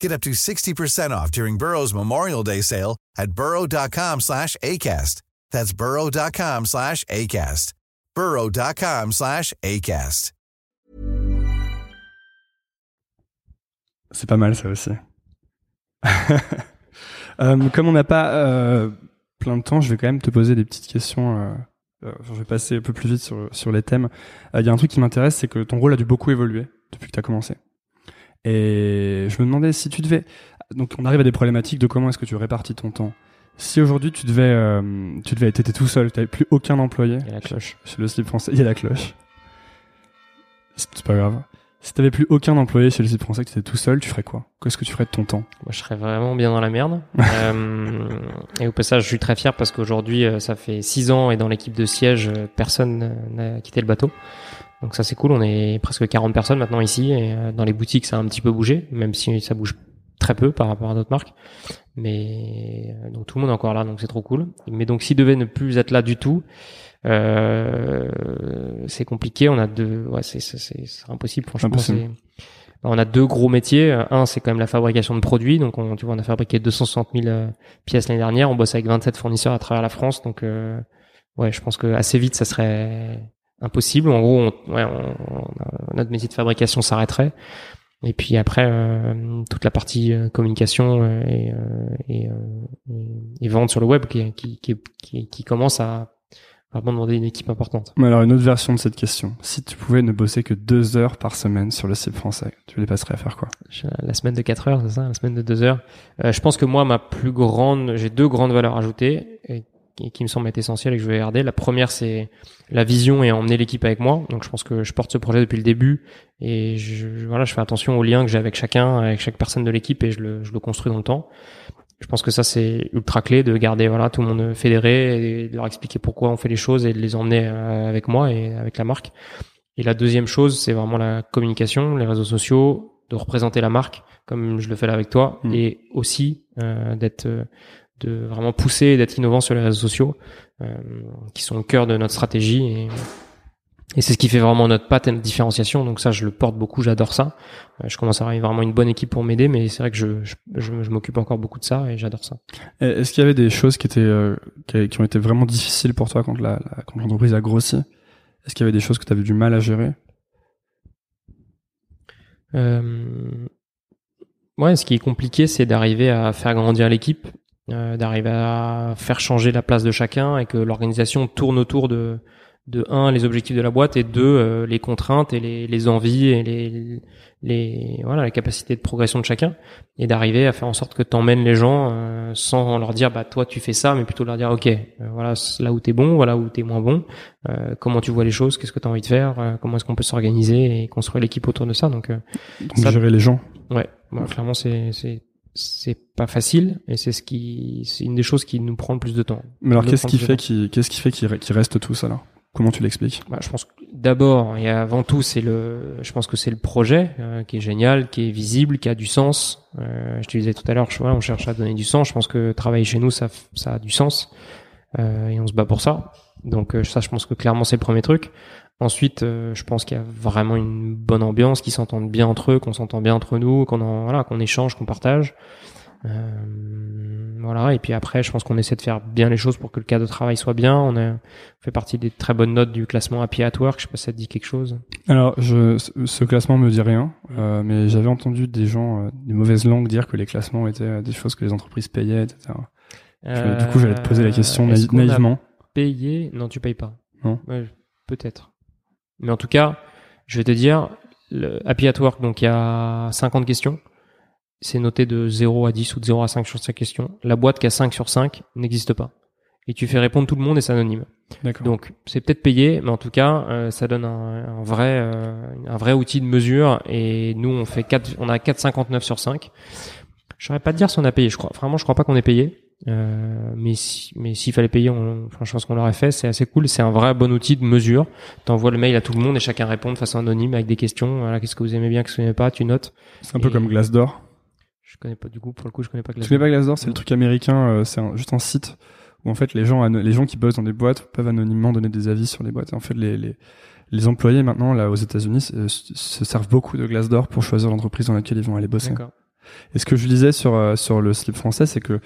Get up to 60% off during Burrow's Memorial Day sale at burrow.com slash ACAST. That's burrow.com slash ACAST. burrow.com slash ACAST. C'est pas mal ça aussi. euh, comme on n'a pas euh, plein de temps, je vais quand même te poser des petites questions euh, Euh, je vais passer un peu plus vite sur, sur les thèmes. Il euh, y a un truc qui m'intéresse, c'est que ton rôle a dû beaucoup évoluer depuis que tu as commencé. Et je me demandais si tu devais... Donc on arrive à des problématiques de comment est-ce que tu répartis ton temps. Si aujourd'hui tu devais, euh, tu devais, t'étais tout seul, tu n'avais plus aucun employé. Il y a la cloche. Chez le slip français, il y a la cloche. C'est pas grave. Si t'avais plus aucun employé chez le site français, que tu étais tout seul, tu ferais quoi? Qu'est-ce que tu ferais de ton temps? Moi, je serais vraiment bien dans la merde. euh, et au passage, je suis très fier parce qu'aujourd'hui, euh, ça fait six ans et dans l'équipe de siège, euh, personne n'a quitté le bateau. Donc ça, c'est cool. On est presque 40 personnes maintenant ici et dans les boutiques, ça a un petit peu bougé, même si ça bouge très peu par rapport à d'autres marques. Mais donc tout le monde est encore là, donc c'est trop cool. Mais donc s'il devait ne plus être là du tout, c'est compliqué. On a deux, ouais, c'est impossible. Franchement, c'est bah, on a deux gros métiers. Un, c'est quand même la fabrication de produits. Donc, on, tu vois, on a fabriqué 260 000 euh, pièces l'année dernière. On bosse avec 27 fournisseurs à travers la France. Donc, euh, ouais, je pense que assez vite, ça serait impossible. En gros, on, ouais, on, notre métier de fabrication s'arrêterait. Et puis après, euh, toute la partie euh, communication et, et, et, vente sur le web qui, qui, qui, qui commence à vraiment demander une équipe importante. Mais alors une autre version de cette question. Si tu pouvais ne bosser que deux heures par semaine sur le site français, tu les passerais à faire quoi? La semaine de quatre heures, c'est ça? La semaine de deux heures. Euh, je pense que moi, ma plus grande, j'ai deux grandes valeurs ajoutées qui, qui me semblent être essentielles et que je vais garder. La première, c'est la vision et emmener l'équipe avec moi. Donc je pense que je porte ce projet depuis le début et je, voilà, je fais attention aux liens que j'ai avec chacun, avec chaque personne de l'équipe et je le, je le construis dans le temps. Je pense que ça c'est ultra clé de garder voilà tout le monde fédéré et de leur expliquer pourquoi on fait les choses et de les emmener euh, avec moi et avec la marque. Et la deuxième chose, c'est vraiment la communication, les réseaux sociaux, de représenter la marque comme je le fais là avec toi Mm. et aussi euh, d'être euh, de vraiment pousser et d'être innovant sur les réseaux sociaux euh, qui sont au cœur de notre stratégie et, et c'est ce qui fait vraiment notre patte et notre différenciation. Donc ça je le porte beaucoup j'adore ça. Euh, je commence à avoir vraiment une bonne équipe pour m'aider mais c'est vrai que je, je, je, je m'occupe encore beaucoup de ça et j'adore ça. Est-ce qu'il y avait des choses qui étaient euh, qui ont été vraiment difficiles pour toi quand la, la- quand l'entreprise a grossi? Est-ce qu'il y avait des choses que tu avais du mal à gérer? Euh, ouais, ce qui est compliqué, c'est d'arriver à faire grandir l'équipe, euh, d'arriver à faire changer la place de chacun et que l'organisation tourne autour de de un les objectifs de la boîte et deux euh, les contraintes et les, les envies et les les voilà la capacité de progression de chacun et d'arriver à faire en sorte que t'emmènes les gens euh, sans leur dire bah toi tu fais ça mais plutôt leur dire ok euh, voilà là où t'es bon voilà où t'es moins bon euh, comment tu vois les choses qu'est-ce que t'as envie de faire euh, comment est-ce qu'on peut s'organiser et construire l'équipe autour de ça donc euh, Donc Ça- gérer les gens. Ouais, bah, clairement c'est c'est c'est pas facile et c'est ce qui c'est une des choses qui nous prend le plus de temps. Mais alors qu'est-ce qui fait qu'est-ce qui fait qu'il reste tout ça là? Comment tu l'expliques? Bah, je pense d'abord et avant tout c'est le je pense que c'est le projet euh, qui est génial, qui est visible, qui a du sens. Euh, je te disais tout à l'heure, on cherche à donner du sens. Je pense que travailler chez nous ça ça a du sens euh, et on se bat pour ça. Donc euh, ça je pense que clairement c'est le premier truc. Ensuite, euh, je pense qu'il y a vraiment une bonne ambiance, qu'ils s'entendent bien entre eux, qu'on s'entend bien entre nous, qu'on en, voilà, qu'on échange, qu'on partage. Euh, voilà. Et puis après, je pense qu'on essaie de faire bien les choses pour que le cadre de travail soit bien. On, a, on fait partie des très bonnes notes du classement Happy at Work. Je sais pas si ça te dit quelque chose. Alors, je, ce- classement me dit rien, euh, mais j'avais entendu des gens, euh, des mauvaises langues dire que les classements étaient euh, des choses que les entreprises payaient, etc. Je- du coup, j'allais te poser la question naï- naïvement. Payé? Non, tu payes pas. Non. Ouais, peut-être. Mais en tout cas, je vais te dire, le Happy at Work, donc il y a 50 questions. C'est noté de 0 à 10 ou de 0 à 5 sur ces questions. La boîte qui a 5 sur 5 n'existe pas. Et tu fais répondre tout le monde et c'est anonyme. Donc c'est peut-être payé, mais en tout cas, euh, ça donne un, un vrai, euh, un vrai outil de mesure. Et nous, on fait 4, on a 4,59 sur 5. Je saurais pas te dire si on a payé. Je crois, vraiment, je crois pas qu'on ait payé. Euh, mais si, mais s'il fallait payer, on, enfin, je pense qu'on l'aurait fait. C'est assez cool. C'est un vrai bon outil de mesure. T'envoies le mail à tout le monde et chacun répond de façon anonyme avec des questions. Voilà, qu'est-ce que vous aimez bien, qu'est-ce que vous aimez pas, tu notes. C'est un peu comme Glassdoor. Je connais pas du coup. Pour le coup, je connais pas. Tu connais pas Glassdoor C'est le truc américain, euh, c'est juste un site où en fait les gens, les gens qui bossent dans des boîtes peuvent anonymement donner des avis sur les boîtes. Et en fait, les, les, les employés maintenant là aux États-Unis se, se servent beaucoup de Glassdoor pour choisir l'entreprise dans laquelle ils vont aller bosser. D'accord. Et ce que je lisais sur euh, sur le slip français, c'est que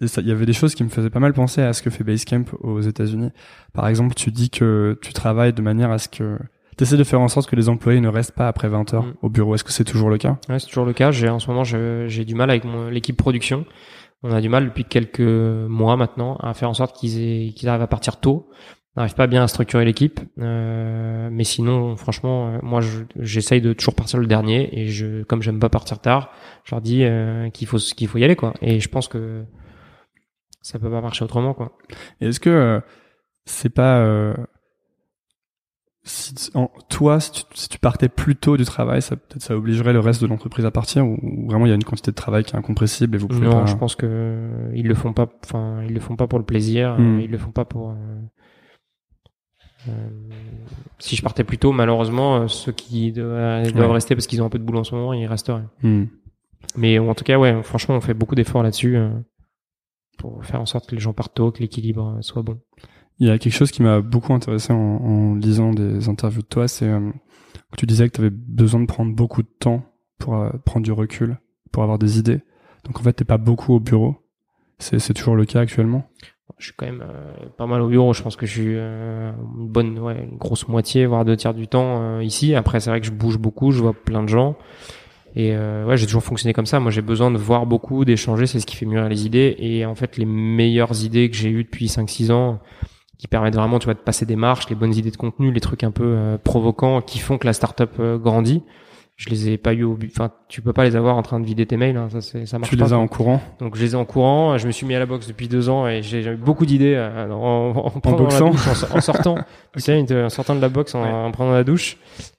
il y avait des choses qui me faisaient pas mal penser à ce que fait Basecamp aux États-Unis. Par exemple, tu dis que tu travailles de manière à ce que tu essaies de faire en sorte que les employés ne restent pas après 20 heures Mm. au bureau. Est-ce que c'est toujours le cas? Ouais, c'est toujours le cas. J'ai en ce moment, j'ai du mal avec mon- l'équipe production. On a du mal depuis quelques mois maintenant à faire en sorte qu'ils aient- qu'ils arrivent à partir tôt. On n'arrive pas bien à structurer l'équipe, euh, mais sinon, franchement, euh, moi, je- j'essaye de toujours partir le dernier et je, comme j'aime pas partir tard, je leur dis euh, qu'il faut qu'il faut y aller quoi. Et je pense que ça peut pas marcher autrement quoi. Est-ce que euh, c'est pas euh, si tu- en- toi si tu, si tu partais plus tôt du travail, ça peut-être ça obligerait le reste de l'entreprise à partir ou, ou vraiment il y a une quantité de travail qui est incompressible et vous pouvez Non, pas. je pense que euh, ils le font pas. Enfin, ils le font pas pour le plaisir. Hmm. euh, Ils le font pas pour. euh, euh, si je partais plus tôt, malheureusement, euh, ceux qui doivent, doivent Ouais. rester parce qu'ils ont un peu de boulot en ce moment, ils resteraient. Hmm. Mais en tout cas, ouais, franchement, on fait beaucoup d'efforts là-dessus euh, pour faire en sorte que les gens partent tôt, que l'équilibre soit bon. Il y a quelque chose qui m'a beaucoup intéressé en, en lisant des interviews de toi, c'est euh, tu disais que tu avais besoin de prendre beaucoup de temps pour euh, prendre du recul, pour avoir des idées. Donc en fait, t'es pas beaucoup au bureau. C'est c'est toujours le cas actuellement? Je suis quand même euh, pas mal au bureau. Je pense que je suis euh, une bonne, ouais, une grosse moitié, voire deux tiers du temps euh, ici. Après, c'est vrai que je bouge beaucoup, je vois plein de gens. Et euh, ouais, j'ai toujours fonctionné comme ça. Moi, j'ai besoin de voir beaucoup, d'échanger. C'est ce qui fait mûrir les idées. Et en fait, les meilleures idées que j'ai eues depuis 5-6 ans, qui permettent vraiment, tu vois, de passer des marches, les bonnes idées de contenu, les trucs un peu euh, provocants, qui font que la startup euh, grandit. je les ai pas eu au but. Enfin, tu peux pas les avoir en train de vider tes mails. Hein, ça, c'est, ça marche Tu pas. les as en courant? Donc je les ai en courant. Je me suis mis à la boxe depuis deux ans et j'ai j'ai eu beaucoup d'idées euh, en, en, boxant? douche, en, so- en sortant. Tu sais, une- en sortant de la boxe, en, Ouais. en prenant la douche.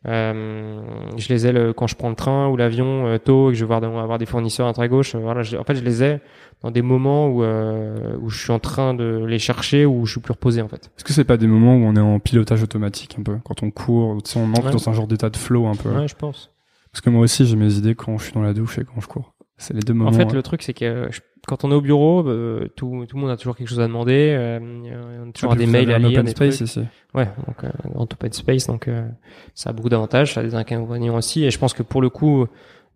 Euh, je les ai le- quand je prends le train ou l'avion euh, tôt et que je vais voir dans- avoir des fournisseurs à droite à gauche. euh, voilà, je- en fait, je les ai dans des moments où euh, où je suis en train de les chercher ou je suis plus reposé en fait. Est-ce que c'est pas des moments où on est en pilotage automatique un peu? Quand on court ou tu sais on entre Ouais. dans un genre d'état de flow un peu Ouais, je pense. Parce que moi aussi j'ai mes idées quand je suis dans la douche et quand je cours. C'est les deux moments. En fait, euh, le truc, c'est que euh, je- quand on est au bureau, euh, tout, tout le monde a toujours quelque chose à demander. Euh, on a toujours ah, des mails à un lire, open des space trucs. ici. Ouais, donc euh, en open space, donc euh, ça a beaucoup d'avantages, ça a des inconvénients aussi. Et je pense que pour le coup,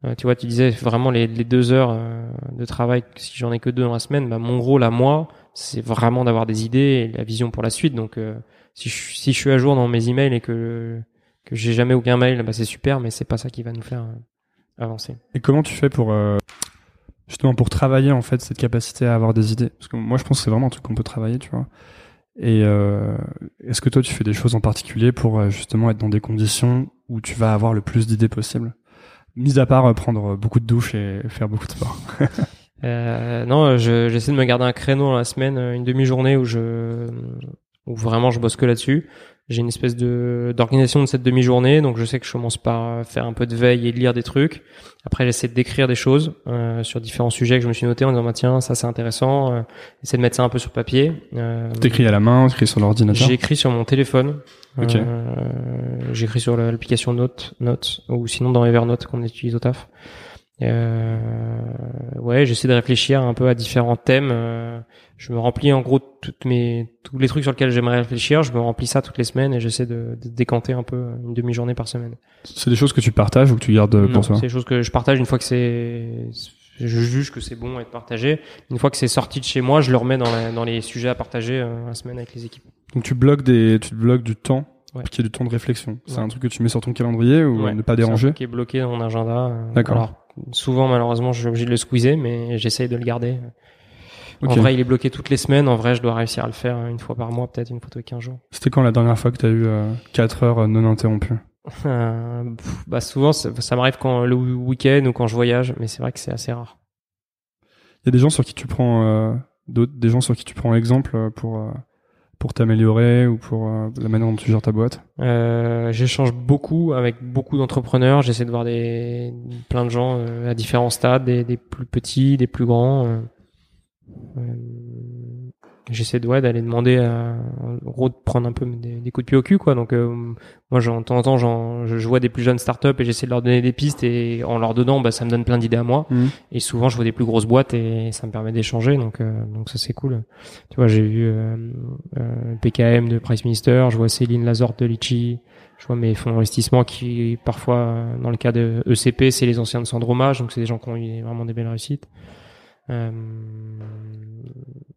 euh, tu vois, tu disais vraiment les, deux heures euh, de travail, si j'en ai que deux dans la semaine, bah, mon rôle à moi, c'est vraiment d'avoir des idées et la vision pour la suite. Donc euh, si, je, suis- à jour dans mes emails et que que j'ai jamais aucun mail, bah, c'est super, mais c'est pas ça qui va nous faire euh, avancer. Et comment tu fais pour justement pour travailler en fait cette capacité à avoir des idées? Parce que moi je pense que c'est vraiment un truc qu'on peut travailler, tu vois. Et est-ce que toi tu fais des choses en particulier pour justement être dans des conditions où tu vas avoir le plus d'idées possible Mis à part euh, prendre beaucoup de douches et faire beaucoup de sport. Euh, non, je- j'essaie de me garder un créneau dans la semaine, euh, une demi-journée où je, où vraiment je bosse que là-dessus. J'ai une espèce de d'organisation de cette demi-journée, donc je sais que je commence par faire un peu de veille et de lire des trucs. Après, j'essaie d'écrire des choses euh, sur différents sujets que je me suis noté en disant bah, tiens ça c'est intéressant. Euh, essayer de mettre ça un peu sur papier. Euh, T'écris à la main, t'écris sur l'ordinateur. J'écris sur mon téléphone. Ok. Euh, J'écris sur l'application Note, Note, ou sinon dans Evernote qu'on utilise au taf. Euh, ouais, j'essaie de réfléchir un peu à différents thèmes. Euh, je me remplis en gros toutes mes tous les trucs sur lesquels j'aimerais réfléchir. Je me remplis ça toutes les semaines et j'essaie de, de décanter un peu une demi-journée par semaine. C'est des choses que tu partages ou que tu gardes Non, pour toi c'est des choses que je partage une fois que c'est je juge que c'est bon à être partagé. Une fois que c'est sorti de chez moi, je le remets dans, la- dans les sujets à partager euh, la semaine avec les équipes. Donc tu bloques des, tu bloques du temps, Ouais. qui est du temps de réflexion. C'est Ouais. un truc que tu mets sur ton calendrier ou Ouais, ne pas c'est un déranger. truc qui est bloqué dans mon agenda. euh, D'accord. Alors, souvent, malheureusement, je suis obligé de le squeezer, mais j'essaye de le garder. En vrai, il est bloqué toutes les semaines. En vrai, je dois réussir à le faire une fois par mois, peut-être une fois tous les 15 jours. C'était quand la dernière fois que t'as eu euh, 4 heures euh, non interrompues Euh, pff, bah souvent, ça, ça m'arrive quand le week-end ou quand je voyage, mais c'est vrai que c'est assez rare. Il y a des gens sur qui tu prends euh, d'autres, des gens sur qui tu prends exemple euh, pour euh, pour t'améliorer ou pour euh, la manière dont tu gères ta boîte? Euh, J'échange beaucoup avec beaucoup d'entrepreneurs. J'essaie de voir des plein de gens euh, à différents stades, des, des plus petits, des plus grands. Euh. Euh, J'essaie de ouais, d'aller demander à, en gros de prendre un peu des, des coups de pied au cul quoi. Donc euh, moi j'en temps en temps j'en- je, vois des plus jeunes startups et j'essaie de leur donner des pistes et en leur donnant bah ça me donne plein d'idées à moi. Mhm. Et souvent je vois des plus grosses boîtes et ça me permet d'échanger donc euh, donc ça c'est cool. Tu vois j'ai vu euh, euh, PKM de Price Minister, je vois Céline Lazorte de Litchi, je vois mes fonds d'investissement qui parfois euh, dans le cas de ECP c'est les anciens de Sandromage donc c'est des gens qui ont eu vraiment des belles réussites. Euh,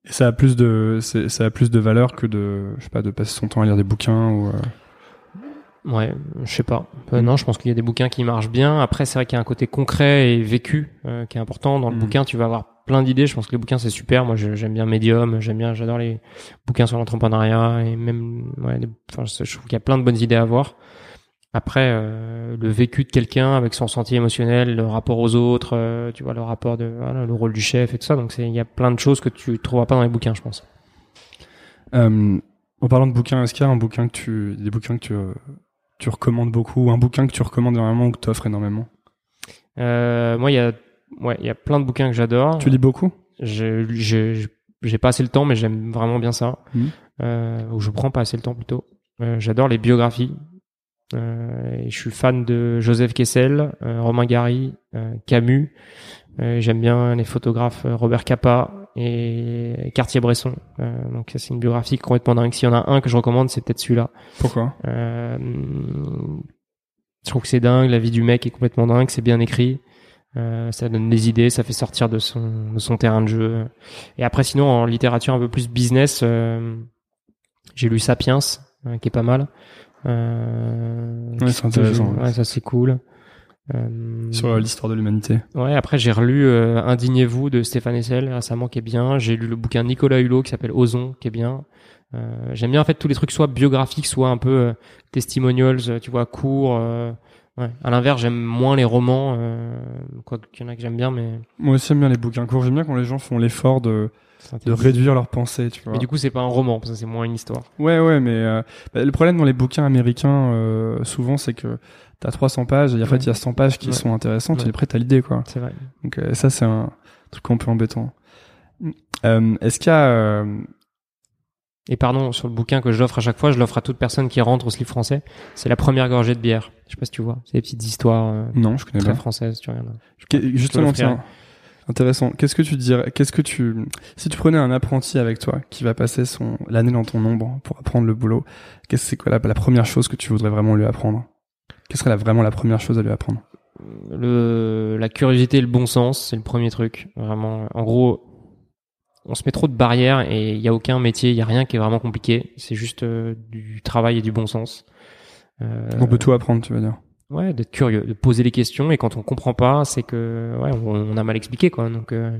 Et ça a plus de, ça a plus de valeur que de, je sais pas, de passer son temps à lire des bouquins ou. euh, Ouais, je sais pas. Euh, non, je pense qu'il y a des bouquins qui marchent bien. Après, c'est vrai qu'il y a un côté concret et vécu euh, qui est important. Dans le Mhm. bouquin, tu vas avoir plein d'idées. Je pense que les bouquins c'est super. Moi, j'aime bien Medium. J'aime bien, j'adore les bouquins sur l'entrepreneuriat et même, ouais, les- enfin, je trouve qu'il y a plein de bonnes idées à avoir. Après, euh, le vécu de quelqu'un avec son sentier émotionnel, le rapport aux autres, euh, tu vois, le rapport de, voilà, le rôle du chef et tout ça. Donc, il y a plein de choses que tu trouveras pas dans les bouquins, je pense. Euh, en parlant de bouquins, est-ce qu'il y a un bouquin que tu, des bouquins que tu, tu recommandes beaucoup ou un bouquin que tu recommandes énormément ou que tu offres énormément moi, il y a, ouais, il y a plein de bouquins que j'adore. Tu lis beaucoup? Je je j'ai pas assez le temps mais j'aime vraiment bien ça euh, ou je prends pas assez le temps plutôt j'adore les biographies et je suis fan de Joseph Kessel euh, Romain Gary euh, Camus. Euh, j'aime bien les photographes euh, Robert Capa et Cartier-Bresson. Euh, donc ça, c'est une biographie complètement dingue. S'il y en a un que je recommande c'est peut-être celui-là. Pourquoi? Euh, je trouve que c'est dingue, la vie du mec est complètement dingue, c'est bien écrit, euh, ça donne des idées, ça fait sortir de son, de son terrain de jeu. Et après, sinon, en littérature un peu plus business, euh, j'ai lu Sapiens, euh, qui est pas mal. Euh, Ouais, c'est intéressant. Ouais, ça c'est cool. Euh, Sur l'histoire de l'humanité. Ouais, après j'ai relu euh, Indignez-vous de Stéphane Hessel récemment qui est bien. J'ai lu le bouquin de Nicolas Hulot qui s'appelle Ozon qui est bien. Euh, J'aime bien en fait tous les trucs soit biographiques, soit un peu testimonials, tu vois, courts. Ouais. À l'inverse, j'aime moins les romans, quoi qu'il y en a que j'aime bien, mais Moi aussi, j'aime bien les bouquins courts. J'aime bien quand les gens font l'effort de, de réduire leurs pensées, tu vois. Mais du coup, c'est pas un roman, parce que c'est moins une histoire. Ouais, ouais, mais euh, bah, le problème dans les bouquins américains, euh, souvent, c'est que t'as 300 pages et en fait, il y a 100 pages qui Ouais. sont intéressantes Ouais. et après, t'as l'idée, quoi. C'est vrai. Donc euh, ça, c'est un truc un peu embêtant. Euh, Est-ce qu'il y a... euh, Et pardon, sur le bouquin que je l'offre à chaque fois, je l'offre à toute personne qui rentre au slip français. C'est la première gorgée de bière. Je sais pas si tu vois. C'est des petites histoires euh, Non, je connais très pas. françaises, tu regardes. Qu'est- Justement, tiens, intéressant. Qu'est-ce que tu dirais Qu'est-ce que tu si tu prenais un apprenti avec toi qui va passer son l'année dans ton ombre pour apprendre le boulot, qu'est-ce c'est quoi la, la première chose que tu voudrais vraiment lui apprendre? Quelle serait la, vraiment la première chose à lui apprendre? Le, la curiosité et le bon sens, c'est le premier truc. Vraiment. En gros, on se met trop de barrières et il y a aucun métier, il y a rien qui est vraiment compliqué. C'est juste euh, du travail et du bon sens. Euh, On peut tout apprendre, tu veux dire? Ouais, d'être curieux, de poser les questions et quand on comprend pas, c'est que ouais, on, on a mal expliqué quoi. Donc euh,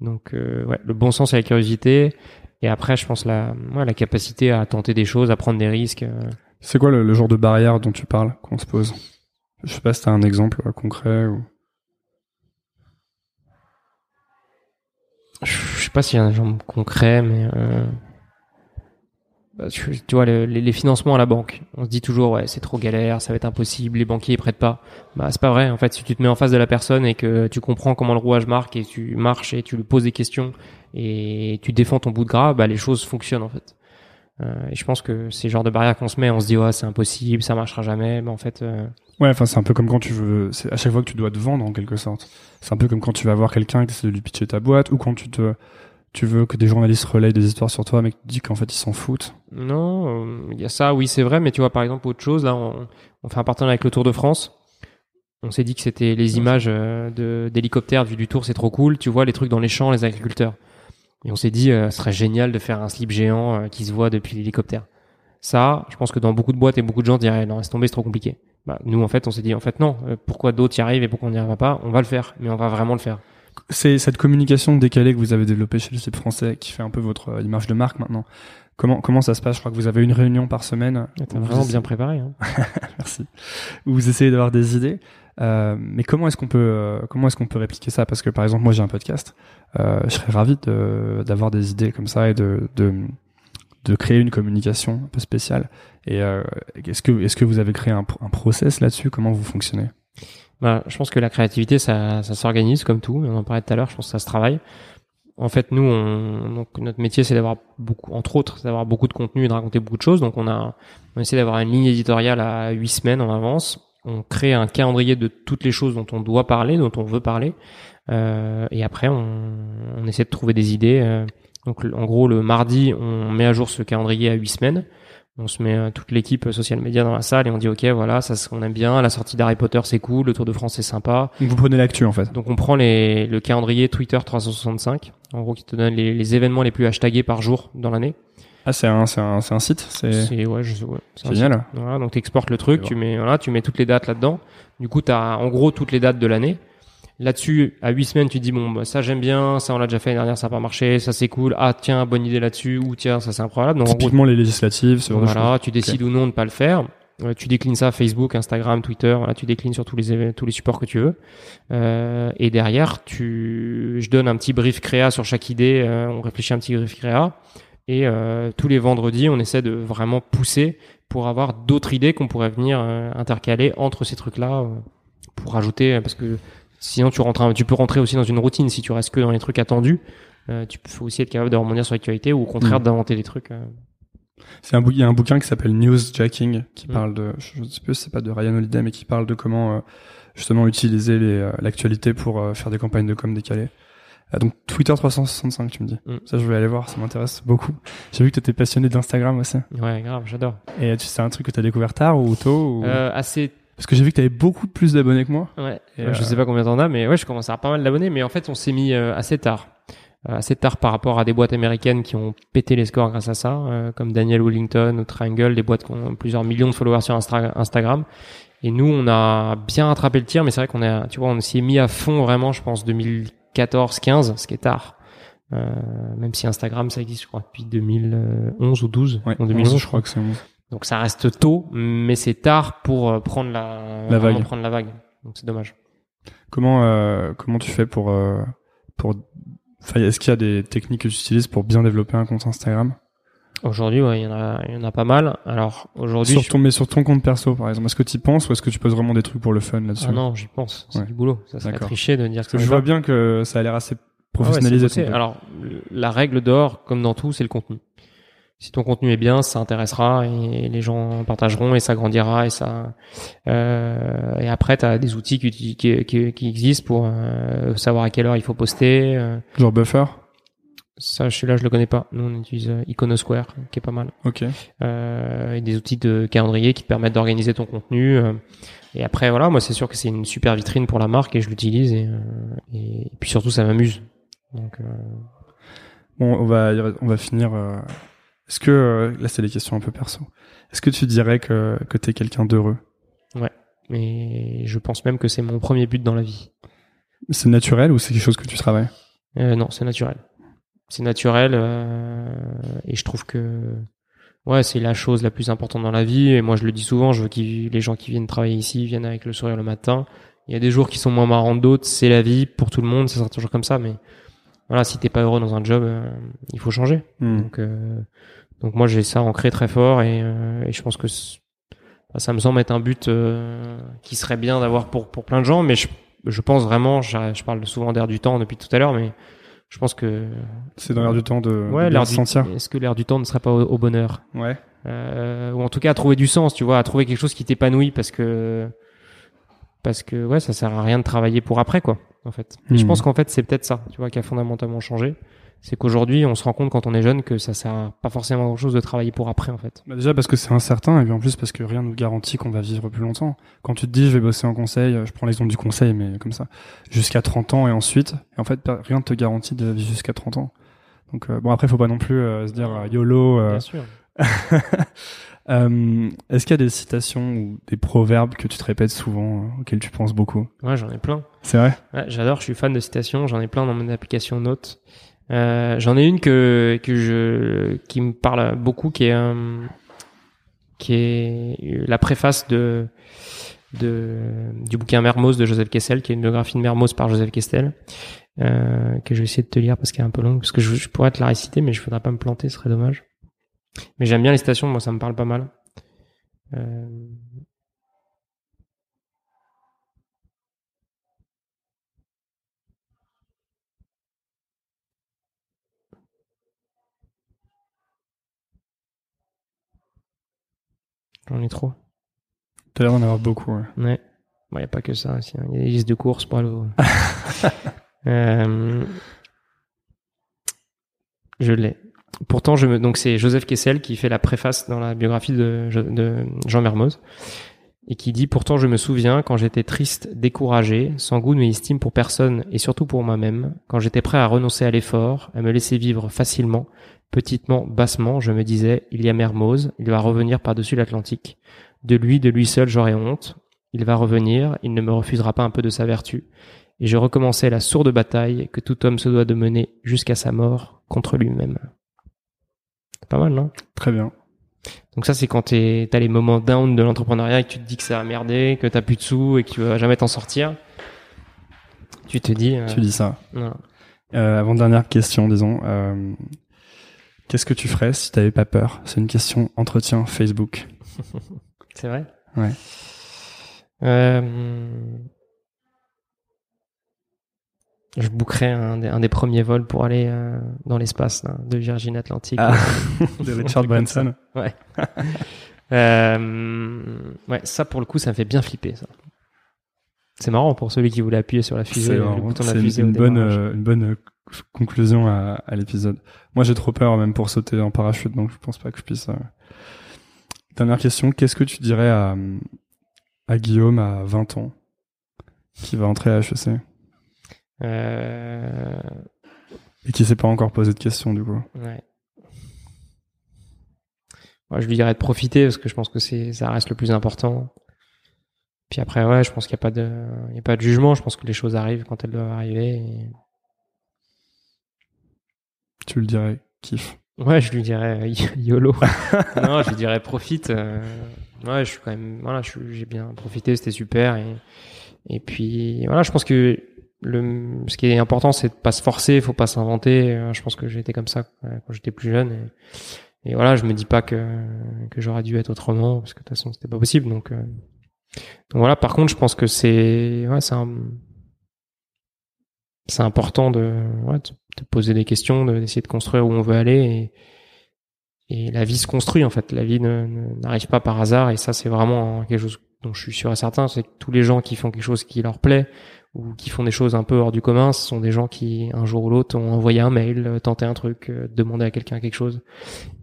donc euh, ouais, le bon sens et la curiosité et après je pense la ouais, la capacité à tenter des choses, à prendre des risques. euh. C'est quoi le, le genre de barrière dont tu parles qu'on se pose? Je sais pas si t'as un exemple euh, concret ou. Je sais pas s'il y a un exemple concret mais euh, tu, vois le- les, financements à la banque, on se dit toujours ouais, c'est trop galère, ça va être impossible, les banquiers ils prêtent pas. Bah c'est pas vrai en fait, si tu te mets en face de la personne et que tu comprends comment le rouage marque et tu marches et tu lui poses des questions et tu défends ton bout de gras, bah les choses fonctionnent en fait. Euh, et je pense que c'est le genre de barrière qu'on se met, on se dit ouais c'est impossible, ça marchera jamais, mais en fait euh, Ouais, enfin c'est un peu comme quand tu veux, c'est à chaque fois que tu dois te vendre en quelque sorte. C'est un peu comme quand tu vas voir quelqu'un et que tu de lui pitcher ta boîte ou quand tu te tu veux que des journalistes relayent des histoires sur toi mais tu dis qu'en fait ils s'en foutent? non, euh, il y a ça, oui c'est vrai, mais tu vois par exemple autre chose là, on, fait un partenariat avec le Tour de France. On s'est dit que c'était les images euh, d'hélicoptères vus du Tour, c'est trop cool. Tu vois les trucs dans les champs, les agriculteurs. Et on s'est dit, euh, ce serait génial de faire un slip géant qui se voit depuis l'hélicoptère. Ça, je pense que dans beaucoup de boîtes et beaucoup de gens diraient, non, laisse tomber, c'est trop compliqué. Bah, nous, en fait, on s'est dit, en fait, non, pourquoi d'autres y arrivent et pourquoi on n'y arrivera pas On va le faire, mais on va vraiment le faire. C'est cette communication décalée que vous avez développée chez le site français qui fait un peu votre euh, image de marque maintenant. Comment comment ça se passe? Je crois que vous avez une réunion par semaine. Vous vraiment essayez- bien préparé. Hein. Merci. Où vous essayez d'avoir des idées. Euh, mais comment est-ce qu'on peut euh, comment est-ce qu'on peut répliquer ça? Parce que par exemple moi j'ai un podcast. Euh, je serais ravi de- d'avoir des idées comme ça et de, de de créer une communication un peu spéciale. Et euh, est-ce que est-ce que vous avez créé un, un process là-dessus? Comment vous fonctionnez? Bah, je pense que la créativité, ça, ça s'organise comme tout. On en parlait tout à l'heure. Je pense que ça se travaille. En fait, nous, on, notre métier, c'est d'avoir beaucoup, entre autres, d'avoir beaucoup de contenu et de raconter beaucoup de choses. Donc, on a, on essaie d'avoir une ligne éditoriale à huit semaines en avance. On crée un calendrier de toutes les choses dont on doit parler, dont on veut parler. Euh, et après, on, on essaie de trouver des idées. euh. donc, en gros, le mardi, on met à jour ce calendrier à huit semaines. On se met euh, toute l'équipe euh, social media dans la salle et on dit ok voilà ça qu'on aime bien. La sortie d'Harry Potter c'est cool. Le Tour de France c'est sympa. Donc vous prenez l'actu en fait. donc on prend les, le calendrier Twitter 365 en gros qui te donne les, les événements les plus hashtagés par jour dans l'année. Ah c'est un c'est un c'est un site. C'est c'est ouais, je ouais, génial. voilà donc tu exportes le truc tu mets voilà tu mets toutes les dates là-dedans. Du coup tu as en gros toutes les dates de l'année Là-dessus, à huit semaines, tu te dis bon, bah, ça j'aime bien, ça on l'a déjà fait l'année dernière, ça n'a pas marché, ça c'est cool. Ah tiens, bonne idée là-dessus, ou tiens, ça c'est incroyable. Donc en gros, Typiquement les législatives, ce genre voilà, tu décides ou non de ne pas le faire. Euh, tu déclines ça Facebook, Instagram, Twitter. Voilà, tu déclines sur tous les tous les supports que tu veux. Euh, et derrière, tu, je donne un petit brief créa sur chaque idée. euh, on réfléchit un petit brief créa. Et euh, tous les vendredis, on essaie de vraiment pousser pour avoir d'autres idées qu'on pourrait venir euh, intercaler entre ces trucs-là euh, pour rajouter parce que sinon tu rentres tu peux rentrer aussi dans une routine si tu restes que dans les trucs attendus euh, tu peux aussi être capable de rebondir sur l'actualité ou au contraire Mm. d'inventer des trucs euh. C'est un il y a un bouquin qui s'appelle Newsjacking qui Mm. parle de, je sais plus, c'est pas de Ryan Holiday, mais qui parle de comment euh, justement utiliser l'actualité pour faire des campagnes de com décalées. Donc Twitter 365, tu me dis. Mm. Ça, je vais aller voir, ça m'intéresse beaucoup. J'ai vu que tu étais passionné d'Instagram aussi. ouais grave j'adore Et c'est un truc que tu as découvert tard ou tôt ou... assez Parce que j'ai vu que tu avais beaucoup plus d'abonnés que moi. Ouais, Et, euh, je euh, sais pas combien t'en as, mais ouais, je commence à avoir pas mal d'abonnés. Mais en fait, on s'est mis euh, assez tard. Euh, assez tard par rapport à des boîtes américaines qui ont pété les scores grâce à ça, euh, comme Daniel Wellington ou Triangle, des boîtes qui ont plusieurs millions de followers sur Instagram. Et nous, on a bien rattrapé le tir, mais c'est vrai qu'on a, tu vois, on s'y est mis à fond vraiment, je pense, 2014-15, ce qui est tard. Euh, même si Instagram, ça existe, je crois, depuis 2011 ou 12. Ouais, en 2011, je crois que c'est bon. Donc ça reste tôt, mais c'est tard pour euh, prendre la, vague. prendre la vague. Donc c'est dommage. Comment euh, comment tu fais pour euh, pour est-ce qu'il y a des techniques que tu utilises pour bien développer un compte Instagram? Aujourd'hui, ouais, il y en a, il y en a pas mal. Alors aujourd'hui, sur je- ton mais sur ton compte perso par exemple est-ce que tu y penses ou est-ce que tu poses vraiment des trucs pour le fun là-dessus? Ah non, j'y pense. C'est Ouais. du boulot. Ça serait tricher de dire que je vois bien que ça a l'air assez Ah ouais, professionnalisé. Alors, la règle d'or, comme dans tout, c'est le contenu. Si ton contenu est bien, ça intéressera et les gens partageront et ça grandira et ça. Euh, et après, tu as des outils qui, qui, qui, qui existent pour euh, savoir à quelle heure il faut poster. euh. genre buffer? Ça, celui-là, je le connais pas. Nous, on utilise euh, Iconosquare, qui est pas mal. ok Euh, et des outils de calendrier qui te permettent d'organiser ton contenu. euh. et après, voilà, moi, c'est sûr que c'est une super vitrine pour la marque et je l'utilise et, euh, et puis surtout, ça m'amuse. Donc, euh, Bon, on va, on va finir. Est-ce que euh, là, c'est des questions un peu perso. Est-ce que tu dirais que que t'es quelqu'un d'heureux? Mais je pense même que c'est mon premier but dans la vie. C'est naturel ou c'est quelque chose que tu travailles? Euh, non, c'est naturel. C'est naturel euh, et je trouve que ouais, c'est la chose la plus importante dans la vie. Et moi, je le dis souvent, je veux que les gens qui viennent travailler ici viennent avec le sourire le matin. Il y a des jours qui sont moins marrants que d'autres, c'est la vie pour tout le monde, ça sera toujours comme ça. Mais voilà, si t'es pas heureux dans un job, euh, il faut changer. Hmm. Donc, euh, donc moi j'ai ça ancré très fort et, euh, et je pense que ça me semble être un but euh, qui serait bien d'avoir pour pour plein de gens, mais je, je pense vraiment, je, je parle souvent d'air du temps depuis tout à l'heure, mais je pense que C'est dans l'air du temps de, ouais, l'air du, est-ce que l'air du temps ne serait pas au, au bonheur? Ouais. euh, ou en tout cas à trouver du sens, tu vois, à trouver quelque chose qui t'épanouit parce que parce que ouais, ça sert à rien de travailler pour après quoi, en fait. Et je Mhm. pense qu'en fait c'est peut-être ça, tu vois, qui a fondamentalement changé. C'est qu'aujourd'hui on se rend compte quand on est jeune que ça sert à pas forcément grand chose de travailler pour après en fait. Bah déjà parce que c'est incertain et puis en plus parce que rien nous garantit qu'on va vivre plus longtemps. Quand tu te dis je vais bosser en conseil, euh, je prends l'exemple du conseil mais comme ça, jusqu'à 30 ans et ensuite, et en fait rien ne te garantit de vivre jusqu'à 30 ans. Donc euh, bon après faut pas non plus euh, se dire YOLO. euh, Bien sûr. Est-ce qu'il y a des citations ou des proverbes que tu te répètes souvent, auxquels tu penses beaucoup? Ouais, j'en ai plein. C'est vrai? Ouais, j'adore, je suis fan de citations, j'en ai plein dans mon application Notes. Euh, j'en ai une que que je qui me parle beaucoup qui est euh, qui est la préface de de du bouquin Mermoz de Joseph Kessel qui est une biographie de Mermoz par Joseph Kessel euh, que je vais essayer de te lire parce qu'elle est un peu longue parce que je, je pourrais te la réciter mais je voudrais pas me planter ce serait dommage. Mais j'aime bien les citations moi ça me parle pas mal. Euh, j'en ai trop T'as l'air d'en avoir beaucoup. Ouais. Ouais. Il n'y a pas que ça aussi. hein. Il y a des listes de courses pour aller au... Euh, Je l'ai. Pourtant, je me... donc c'est Joseph Kessel qui fait la préface dans la biographie de, de Jean Mermoz et qui dit pourtant je me souviens quand j'étais triste, découragé, sans goût ni estime pour personne et surtout pour moi-même, quand j'étais prêt à renoncer à l'effort, à me laisser vivre facilement, petitement, bassement, je me disais il y a Mermoz, il va revenir par-dessus l'Atlantique. De lui, de lui seul, j'aurai honte. Il va revenir, il ne me refusera pas un peu de sa vertu. Et je recommençais la sourde bataille que tout homme se doit de mener jusqu'à sa mort contre lui-même. Pas mal, non? Très bien. Donc ça, c'est quand t'es- t'as les moments down de l'entrepreneuriat et que tu te dis que ça a merdé, que t'as plus de sous et que tu vas jamais t'en sortir. Tu te dis... euh, Tu dis ça. Euh, avant dernière question, disons. euh, Qu'est-ce que tu ferais si t'avais pas peur? C'est une question entretien Facebook. C'est vrai? Ouais. Euh, Je bookerais un, des- un des premiers vols pour aller euh, dans l'espace de Virgin Atlantic. Ah, de Richard Branson. Ouais. euh, ouais, ça pour le coup, ça me fait bien flipper ça. C'est marrant pour celui qui voulait appuyer sur la fusée, C'est une, bonne, euh, une bonne euh, conclusion à, à l'épisode. Moi, j'ai trop peur même pour sauter en parachute, donc je pense pas que je puisse. euh. Dernière question, qu'est-ce que tu dirais à, à Guillaume à 20 ans qui va entrer à HEC Euh, et qui s'est pas encore posé de questions du coup ouais. Je lui dirais de profiter parce que je pense que c'est ça reste le plus important. Puis après, ouais, je pense qu'il n'y a pas de, il y a pas de jugement. Je pense que les choses arrivent quand elles doivent arriver. Et, Tu le dirais, kiff. Ouais, je lui dirais euh, YOLO. non, je lui dirais profite. euh, ouais, je suis quand même, voilà, j'ai bien profité, c'était super. Et, et puis, voilà, je pense que le, ce qui est important, c'est de pas se forcer, faut pas s'inventer. Euh, Je pense que j'étais comme ça quand j'étais plus jeune. Et, et voilà, je me dis pas que, que j'aurais dû être autrement, parce que de toute façon, c'était pas possible. Donc, donc voilà, par contre, je pense que c'est, c'est important de, ouais, de, de poser des questions, de- d'essayer de construire où on veut aller. Et, la vie se construit, en fait. La vie n'arrive pas par hasard. Et ça, c'est vraiment quelque chose dont je suis sûr et certain. C'est que tous les gens qui font quelque chose qui leur plaît ou qui font des choses un peu hors du commun, ce sont des gens qui, un jour ou l'autre, ont envoyé un mail, euh, tenté un truc, euh, demandé à quelqu'un quelque chose.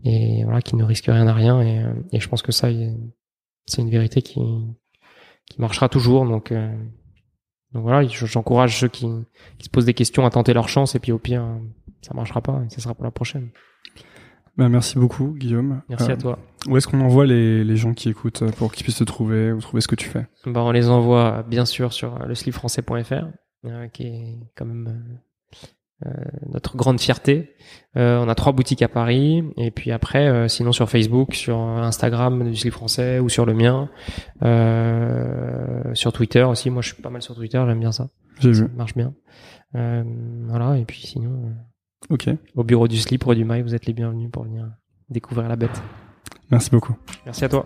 Et voilà, qui ne risquent rien à rien. Et, euh, et je pense que ça, c'est une vérité qui, qui marchera toujours. Donc, euh, donc voilà, je- j'encourage ceux qui, qui se posent des questions à tenter leur chance et puis au pire, euh, ça marchera pas et ça sera pour la prochaine. Bah, merci beaucoup, Guillaume. Merci Euh, à toi. Où est-ce qu'on envoie les, les gens qui écoutent euh, pour qu'ils puissent te trouver ou trouver ce que tu fais? Bah, on les envoie bien sûr sur euh, le euh, qui est quand même euh, notre grande fierté. Euh, on a trois boutiques à Paris, et puis après, euh, sinon sur Facebook, sur Instagram du slip français ou sur le mien, euh, sur Twitter aussi. Moi, je suis pas mal sur Twitter, j'aime bien ça, J'ai ça vu. marche bien. Euh, voilà, et puis sinon, Ok. au bureau du slip, rue du Mail, vous êtes les bienvenus pour venir découvrir la bête. Merci beaucoup. Merci à toi.